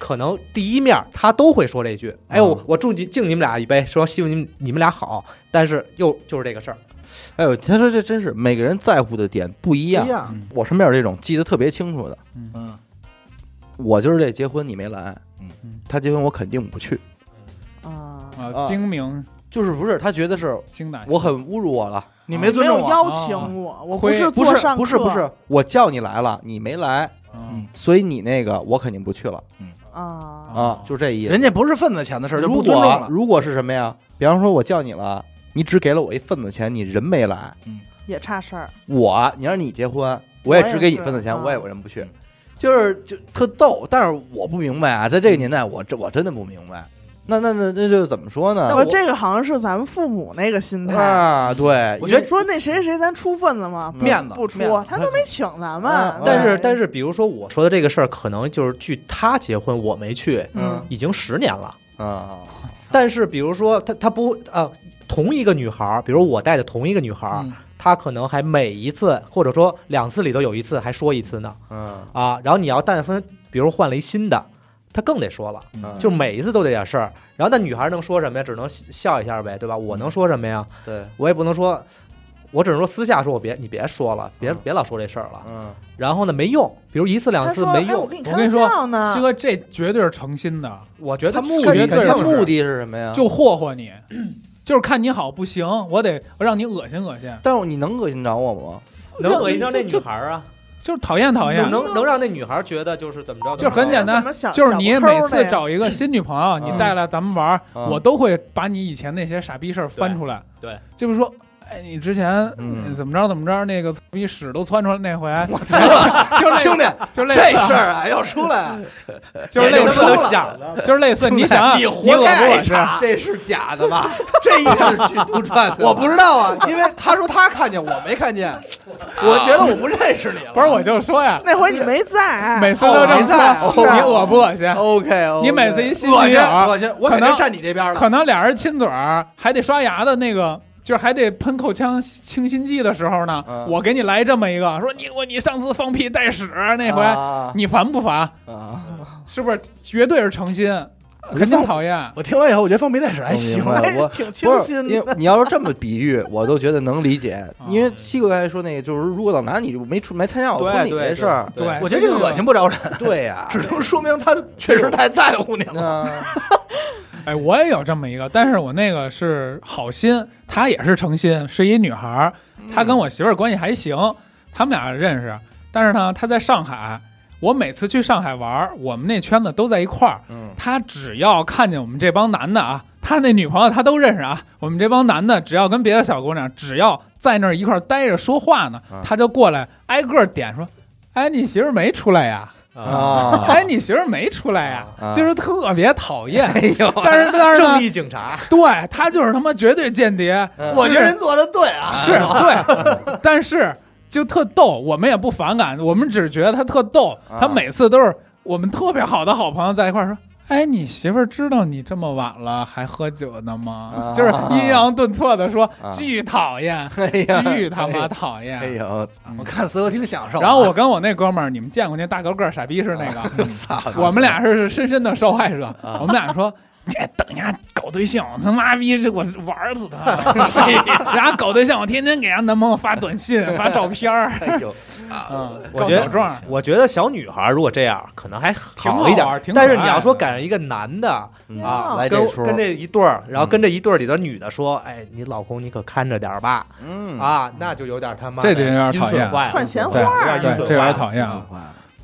可能第一面他都会说这句，哎呦，嗯我祝你敬你们俩一杯，说希望你们你们俩好，但是又就是这个事儿，哎呦，他说这真是每个人在乎的点不一样。我身边有这种记得特别清楚的，嗯，我就是这结婚你没来，嗯。嗯他结婚我肯定不去，啊，啊，啊。精明就是不是他觉得是精打我很侮辱我了，你没尊重我，有邀请我，我不会是不是上课不是不是，我叫你来了，你没来，嗯所以你那个我肯定不去了啊，啊哦，就这意思。人家不是份子钱的事儿，就如不尊重了。果如果是什么呀？比方说我叫你了，你只给了我一份子钱，你人没来，也差事儿。我你让你结婚，我也只给你份子钱，我也人不去，就是就特逗。但是我不明白啊，在这个年代，我这我真的不明白。那那那那就怎么说呢？我这个好像是咱们父母那个心态。啊，对，我觉得说那谁谁谁咱出份子吗？面子不出，他都没请咱们嗯。但是但是比如说我说的这个事儿，可能就是距他结婚我没去，嗯已经十年了。啊，但是比如说他他不啊，同一个女孩儿，比如我带的同一个女孩儿，嗯她可能还每一次或者说两次里头有一次还说一次呢嗯啊。然后你要但分比如换了一新的，她更得说了，嗯，就每一次都得点事儿。然后那女孩能说什么呀？只能笑一下呗，对吧？我能说什么呀？对，我也不能说，我只能说私下说，我别你别说了，别嗯别老说这事儿了。嗯然后呢，没用，比如一次两他说：“次没哎，我用，跟你开我跟你说笑呢。西哥这绝对是诚心的，我觉得他目这的他目的是什么呀？就霍霍你，就是看你好不行，我得让你恶心恶心。但是你能恶心着我吗？能恶心着那女孩儿啊。就是讨厌讨就厌，能能让那女孩觉得就是怎么着，就是很简单就是你每次找一个新女朋友，你嗯。带来咱们玩我都会把你以前那些傻逼事儿翻出来。对对。就是说，哎，你之前嗯怎么着怎么着，那个逼屎都窜出来那回，就兄弟，就类这事儿啊要出来，就是类似都想的，就是类似，你想啊，你你活该恶不恶心？这是假的吧？这一是去杜撰的，我不知道啊，因为他说他看见，我没看见，我觉得我不认识你了。不是，我就说呀，那回你没在，每次都这么你恶不恶心？OK，你每次一新恶心女友，恶心，我肯定站你这边了。可能俩人亲嘴儿，还得刷牙的那个，就是还得喷口腔清新剂的时候呢，嗯我给你来这么一个，说你我你上次放屁带屎那回，啊你烦不烦？啊，是不是绝对是诚心？肯定讨厌。我听完以后，我觉得放屁带屎还行我。挺不是，清新因为的。你要是这么比喻，我都觉得能理解。啊因为七哥刚才说那个，就是如果老拿你没出没参加我婚礼对对这事儿，对我觉得这个恶心不着人，对呀，只能说明他确实太在乎你了。啊，哎，我也有这么一个，但是我那个是好心，她也是诚心，是一女孩儿，她跟我媳妇儿关系还行，他们俩认识，但是呢，她在上海，我每次去上海玩儿，我们那圈子都在一块儿，嗯他只要看见我们这帮男的啊，他那女朋友他都认识啊。我们这帮男的只要跟别的小姑娘，只要在那儿一块儿待着说话呢啊，他就过来挨个儿点说：“哎，你媳妇儿没出来呀？啊，哎，你媳妇没出来呀？”啊就是特别讨厌。哎呦，但是 但是呢正，义警察，对他就是他妈绝对间谍，嗯我觉得人做的对啊，是对，但是就特逗，我们也不反感，我们只觉得他特逗。啊他每次都是我们特别好的好朋友在一块儿说。哎，你媳妇儿知道你这么晚了还喝酒呢吗？啊就是阴阳顿挫的说，啊巨讨厌，哎巨他妈讨厌。哎呦，我看似我挺享受啊。然后我跟我那哥们儿，你们见过那大高个儿傻逼是那个？操，我们俩是深深的受害者。我们俩说，这等人家搞对象，他妈逼是我玩死他！人家搞对象，我天天给人家男朋友发短信、发照片儿，哎呦，啊，我觉得告小状。我觉得小女孩如果这样，可能还好好一点玩挺可爱但是你要说赶上一个男的嗯啊，来这，跟跟这一对儿，然后跟这一对儿里的女的说：“哎，你老公你可看着点儿吧。”嗯，啊，那就有点他妈这就有点讨厌串闲对话儿对，这有点讨厌啊。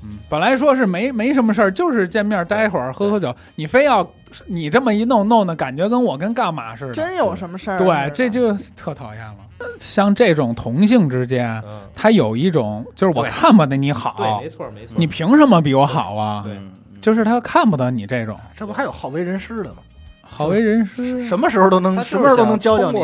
嗯，本来说是没没什么事儿，就是见面待会儿喝喝酒，你非要你这么一弄弄的感觉跟我跟干嘛似的。真有什么事儿？对，这就特讨厌了。像这种同性之间，嗯，他有一种就是我看不得你对，好没，错没错。你凭什么比我好啊？对嗯就是他看不得你这种这不还有好为人师的吗？好为人师。什么时候都能，什么时候都能教教你。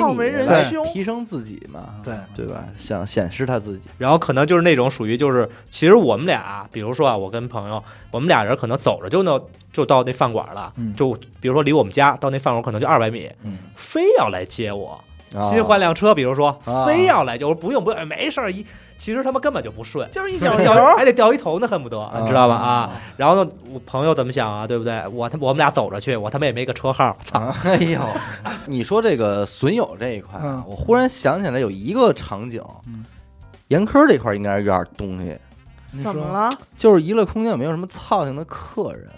好为人兄。提升自己嘛，对。对吧？想显示他自己，然后可能就是那种属于就是，其实我们俩，比如说啊，我跟朋友，我们俩人可能走着就能就到那饭馆了，嗯。就比如说离我们家到那饭馆可能就二百米，嗯，非要来接我，啊。新换辆车，比如说、啊。非要来就我，不用不用，哎没事儿，一其实他们根本就不顺。就是一 掉脚油。还得掉一头呢，恨不得，你知道吧？啊，然后呢，我朋友怎么想啊？对不对？我他我们俩走着去，我他妈也没个车号，操！啊，哎呦，你说这个损友这一块啊嗯，我忽然想起来有一个场景嗯，严科这块应该是有点东西，怎么？了？就是娱乐空间有没有什么操性的客人？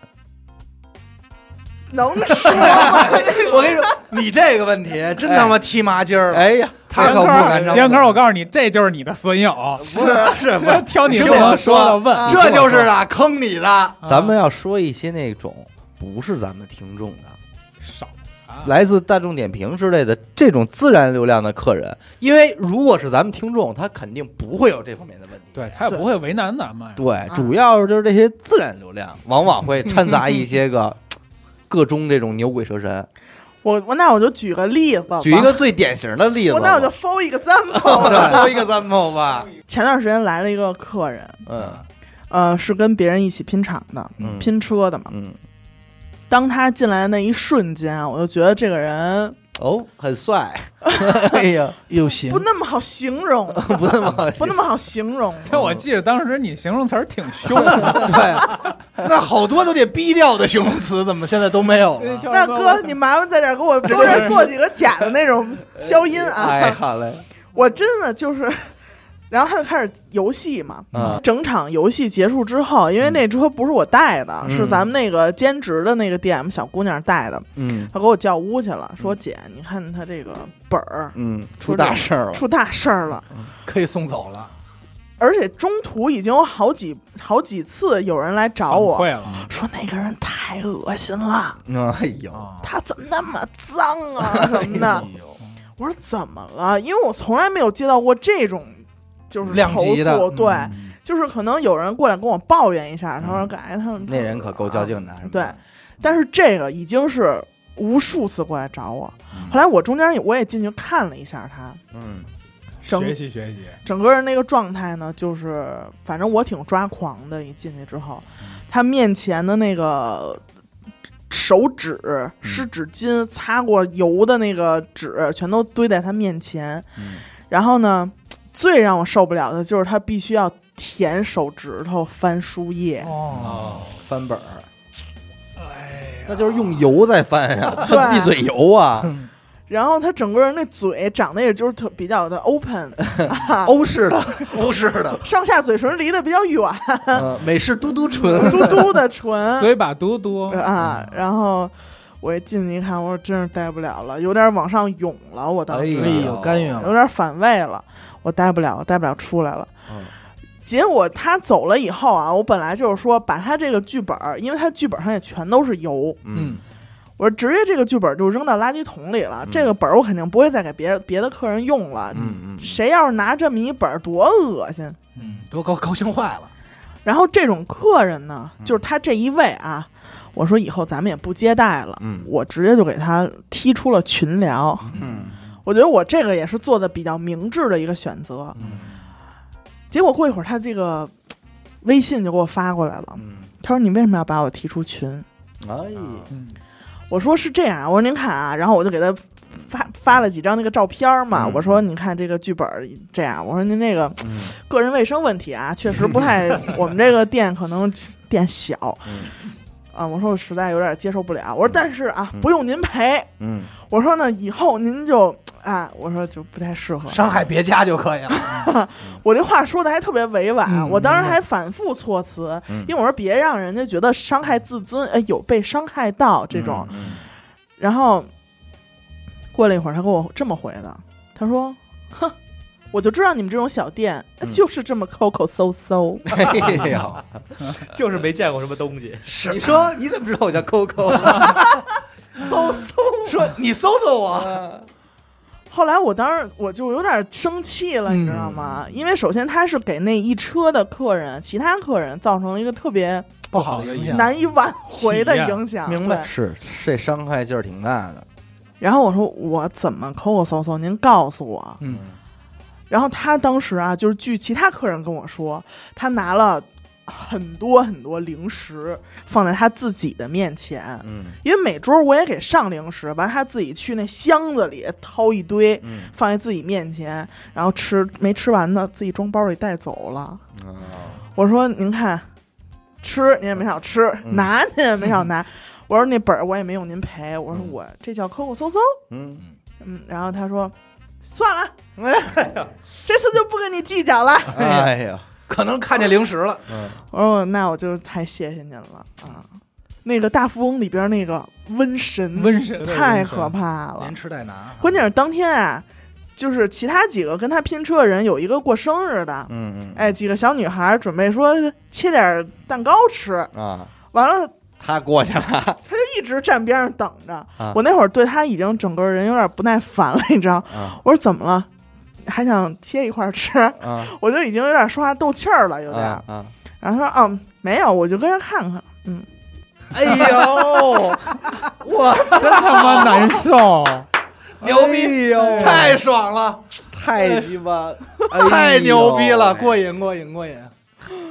能 说吗？我跟你说，你这个问题真他妈踢麻筋儿了。哎呀，他可不敢这么严科，我告诉你，这就是你的损友，是 是不是？挑你听这么我说的问，啊这就是啊，坑你的。咱们要说一些那种不是咱们听众的，少啊。来自大众点评之类的这种自然流量的客人，因为如果是咱们听众，他肯定不会有这方面的问题。对他也不会为难咱们。对，主要就是这些自然流量，往往会掺杂一些个各中这种牛鬼蛇神。我我那我就举个例子吧，举一个最典型的例子吧，我那我就 for 一个 example。对说一个 example 吧。前段时间来了一个客人，嗯呃，是跟别人一起拼场的，嗯拼车的嘛。嗯，当他进来的那一瞬间啊，我就觉得这个人哦，很帅。哎呀，又行不那么好形容，不那么好不那么好形容。但我记得当时你形容词儿挺凶的，对，那好多都得逼掉的形容词，怎么现在都没有了？那哥，你麻烦在这儿给我多这做几个假的那种消音啊哎，啊！好嘞。我真的就是，然后他就开始游戏嘛。嗯整场游戏结束之后，因为那车不是我带的，嗯是咱们那个兼职的那个 DM 小姑娘带的，嗯她给我叫屋去了，说姐，你看他这个本儿嗯，出大事儿了。出大事儿了。可以送走了。而且中途已经有好几好几次有人来找我会了，说那个人太恶心了，哎呦，他怎么那么脏啊 什么的。我说怎么了？因为我从来没有接到过这种就是量投级的诉，对，嗯就是可能有人过来跟我抱怨一下，他说：“感觉，他们那人可够较劲的？对，但是这个已经是无数次过来找我。后来我中间我也进去看了一下他，嗯整学习学习，整个人那个状态呢，就是反正我挺抓狂的。一进去之后，他面前的那个手指、湿纸巾、擦过油的那个纸，全都堆在他面前。嗯然后呢，最让我受不了的就是他必须要舔手指头、翻书页。哦，翻本儿，哎呀，那就是用油在翻呀，对。他一嘴油啊，然后他整个人那嘴长得也就是特比较的 open，啊、欧式的，欧式的，上下嘴唇离得比较远，嗯美式嘟嘟唇，嘟嘟的唇嘴巴嘟嘟，啊。然后我一进去一看，我说真是待不了了，有点往上涌了，我当时、哎哎呦，干预了，有点反胃了，我待不了，我待不了出来了。嗯结果他走了以后啊，我本来就是说把他这个剧本，因为他剧本上也全都是油，嗯我说直接这个剧本就扔到垃圾桶里了。嗯这个本儿我肯定不会再给别人别的客人用了。嗯嗯，谁要是拿这么一本儿，多恶心！嗯，都高高兴坏了，然后这种客人呢，嗯就是他这一位啊，我说以后咱们也不接待了，嗯我直接就给他踢出了群聊。嗯我觉得我这个也是做的比较明智的一个选择。嗯结果过一会儿，他这个微信就给我发过来了，嗯，他说：“你为什么要把我踢出群哎，嗯，？”我说：“是这样啊，我说您看啊。”然后我就给他发发了几张那个照片嘛，嗯我说：“你看这个剧本这样，我说您这个嗯个人卫生问题啊，确实不太，我们这个店可能店小。”嗯啊，我说我实在有点接受不了。我说但是啊，嗯不用您赔。嗯我说呢，以后您就啊，我说就不太适合。伤害别家就可以了。我这话说的还特别委婉，嗯我当时还反复措辞，嗯因为我说别让人家觉得伤害自尊，哎，有被伤害到这种。嗯然后过了一会儿，他给我这么回的，他说：“哼。”我就知道你们这种小店、嗯 就是这么抠抠搜搜，哎 呀，就是没见过什么东西。你说你怎么知道我叫 Coco？搜搜说你搜搜我，后来我当时我就有点生气了，嗯你知道吗？因为首先他是给那一车的客人，其他客人造成了一个特别不好的影响。难以挽回的影响。明白是这伤害劲儿挺大的，然后我说我怎么抠抠搜搜？您告诉我。嗯，然后他当时啊，就是据其他客人跟我说，他拿了很多很多零食放在他自己的面前，嗯因为每桌我也给上零食，完他自己去那箱子里掏一堆。嗯放在自己面前，然后吃没吃完的自己装包里带走了。哦我说：“您看，吃您也没少吃，嗯拿您也没少拿。我说：“那本儿我也没用您赔。”我说：“我这叫抠抠搜搜。嗯，”嗯，然后他说：“算了，哎这次就不跟你计较了。哎呀，可能看见零食了。嗯”我说：“那我就太谢谢您了啊！那个大富翁里边那个瘟神，瘟神太可怕了连。吃带拿，关键是当天啊，就是其他几个跟他拼车的人有一个过生日的，嗯嗯，哎，几个小女孩准备说切点蛋糕吃，啊，完了他过去了，他就一直站边上等着。啊我那会儿对他已经整个人有点不耐烦了，你知道？啊我说怎么了？还想切一块儿吃？啊 我就已经有点说话斗气儿了，有点。然后他说：“嗯，没有，我就跟着看看。”嗯，哎呦，我真他妈难受。牛逼，哎呦太爽了，太鸡巴，太牛逼了，过瘾过瘾过瘾。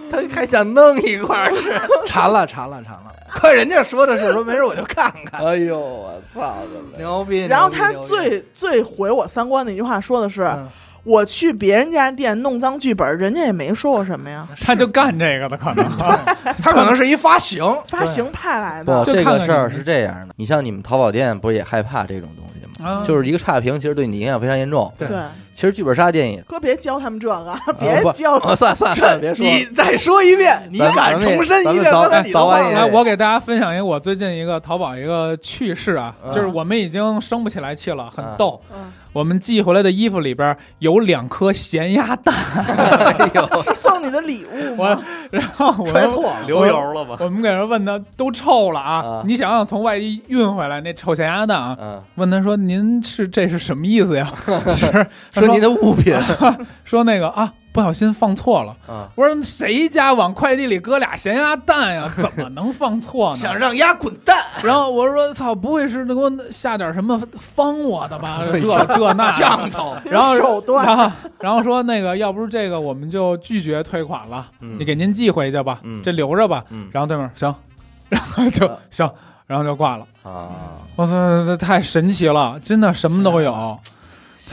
他还想弄一块儿吃，馋了馋了馋了，可人家说的是说没事我就看看，哎呦，我操！牛逼。然后他最最毁我三观的一句话说的是：“嗯我去别人家店弄脏剧本，人家也没说我什么呀，他就干这个的可能，他可能是一发行，发行派来，的。就这个事儿是这样的，你像你们淘宝店不是也害怕这种东西吗？啊。就是一个差评，其实对你影响非常严重。对。对，其实剧本杀电影，哥别教他们这个，啊 别教哦算了算了算了，别说。了你再说一遍，你敢重申一遍刚才你的话吗早晚来，我给大家分享一个我最近一个淘宝一个趣事啊，嗯就是我们已经生不起来气了，很嗯逗。嗯我们寄回来的衣服里边有两颗咸鸭蛋，哎呦，是送你的礼物吗？我然后我们揣错了，流油了吧？我们给人问他都臭了啊啊！你想想从外地运回来那臭咸鸭蛋问他说您是这是什么意思呀？是他说您的物品 说那个啊不小心放错了。啊，我说谁家往快递里搁俩咸鸭蛋呀？怎么能放错呢？想让鸭滚蛋，然后我说操，不会是给我下点什么方我的吧？这这那降头。然后手段然后然后说那个要不是这个，我们就拒绝退款了，嗯你给您寄回去吧，嗯这留着吧。嗯然后对面行，然后就啊行，然后就挂了。啊，我操，这太神奇了，真的什么都有，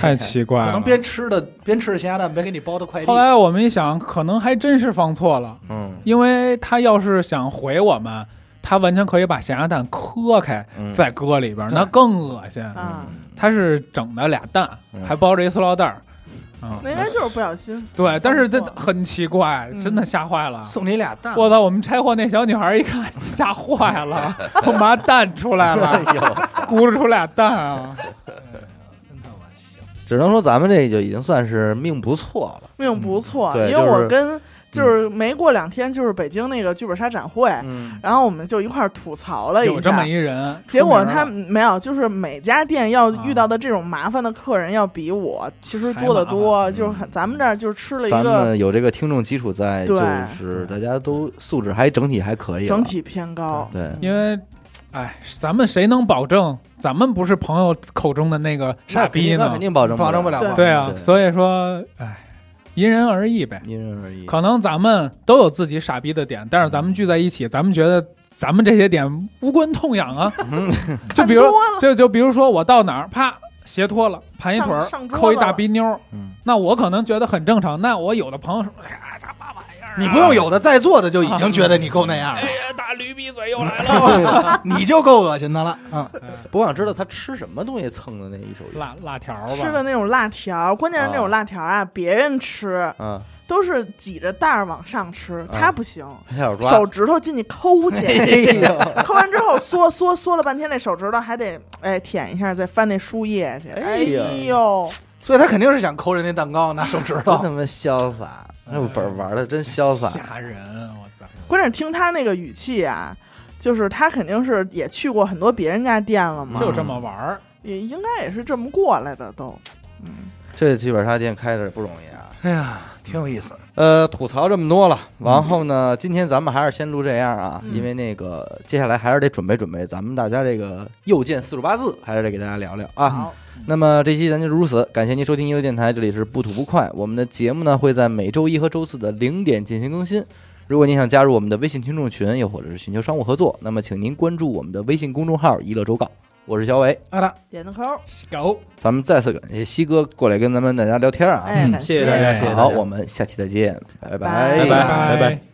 太奇怪了。可能边吃的边吃着咸鸭蛋，边给你包的快递。后来我们一想，可能还真是放错了，嗯因为他要是想回我们，他完全可以把咸鸭蛋磕开嗯，再搁里边，对那更恶心。啊，他是整的俩蛋嗯，还包着一塑料袋儿。啊，那应该就是不小心。对，但是这很奇怪，嗯真的吓坏了。送你俩蛋，我操！我们拆货那小女孩一看，吓坏了，我妈蛋出来了，哎呦，咕噜出俩蛋啊！只能说咱们这就已经算是命不错了。命不错，因为我跟就是没过两天就是北京那个剧本杀展会，嗯，然后我们就一块儿吐槽了一下。有这么一人，结果他没有，就是每家店要遇到的这种麻烦的客人要比我其实多得多，就是很咱们这儿就是吃了一咱个们有这个听众基础在，对就是大家都素质还整体还可以，整体偏高，对。因为，哎，咱们谁能保证咱们不是朋友口中的那个傻逼呢那肯？定保证保证不了对对啊，对所以说，哎，因人而异呗。因人而异。可能咱们都有自己傻逼的点，但是咱们聚在一起，咱们觉得咱们这些点无关痛痒啊。就比如就就比如说我到哪儿，啪，鞋脱了，盘一腿儿上上，桌抠一大逼妞儿，嗯，那我可能觉得很正常。那我有的朋友说，哎呀？你不用有的在座的就已经觉得你够那样了。哎，呀，大驴逼嘴又来了。你就够恶心的了。嗯，不过想知道他吃什么东西蹭的那一手辣辣条儿吧，吃的那种辣条，关键是那种辣条啊，别人吃嗯，都是挤着袋儿往上吃，他不行，下手抓，手指头进去抠去，哎，抠完之后缩缩缩了半天，那手指头还得哎舔一下，再翻那树叶去，哎呦，所以他肯定是想抠人家蛋糕，拿手指头。真他。妈潇洒，那本儿玩的真潇洒。吓人，我操！关键是听他那个语气啊，就是他肯定是也去过很多别人家店了嘛，就这么玩儿，也应该也是这么过来的都，嗯，这剧本杀店开着不容易啊。哎呀，挺有意思。呃，吐槽这么多了，然后呢，今天咱们还是先录这样啊，嗯因为那个接下来还是得准备准备咱们大家这个右键四十八字，还是得给大家聊聊啊。好，那么这期咱就如此，感谢您收听一乐电台，这里是不吐不快。我们的节目呢会在每周一和周四的零点进行更新。如果您想加入我们的微信听众群，又或者是寻求商务合作，那么请您关注我们的微信公众号“一乐周告”。我是小伟，阿达，点个扣，狗。咱们再次感谢西哥过来跟咱们大家聊天啊。哎，嗯感谢谢大家谢谢大家好，我们下期再见，拜拜拜拜拜拜拜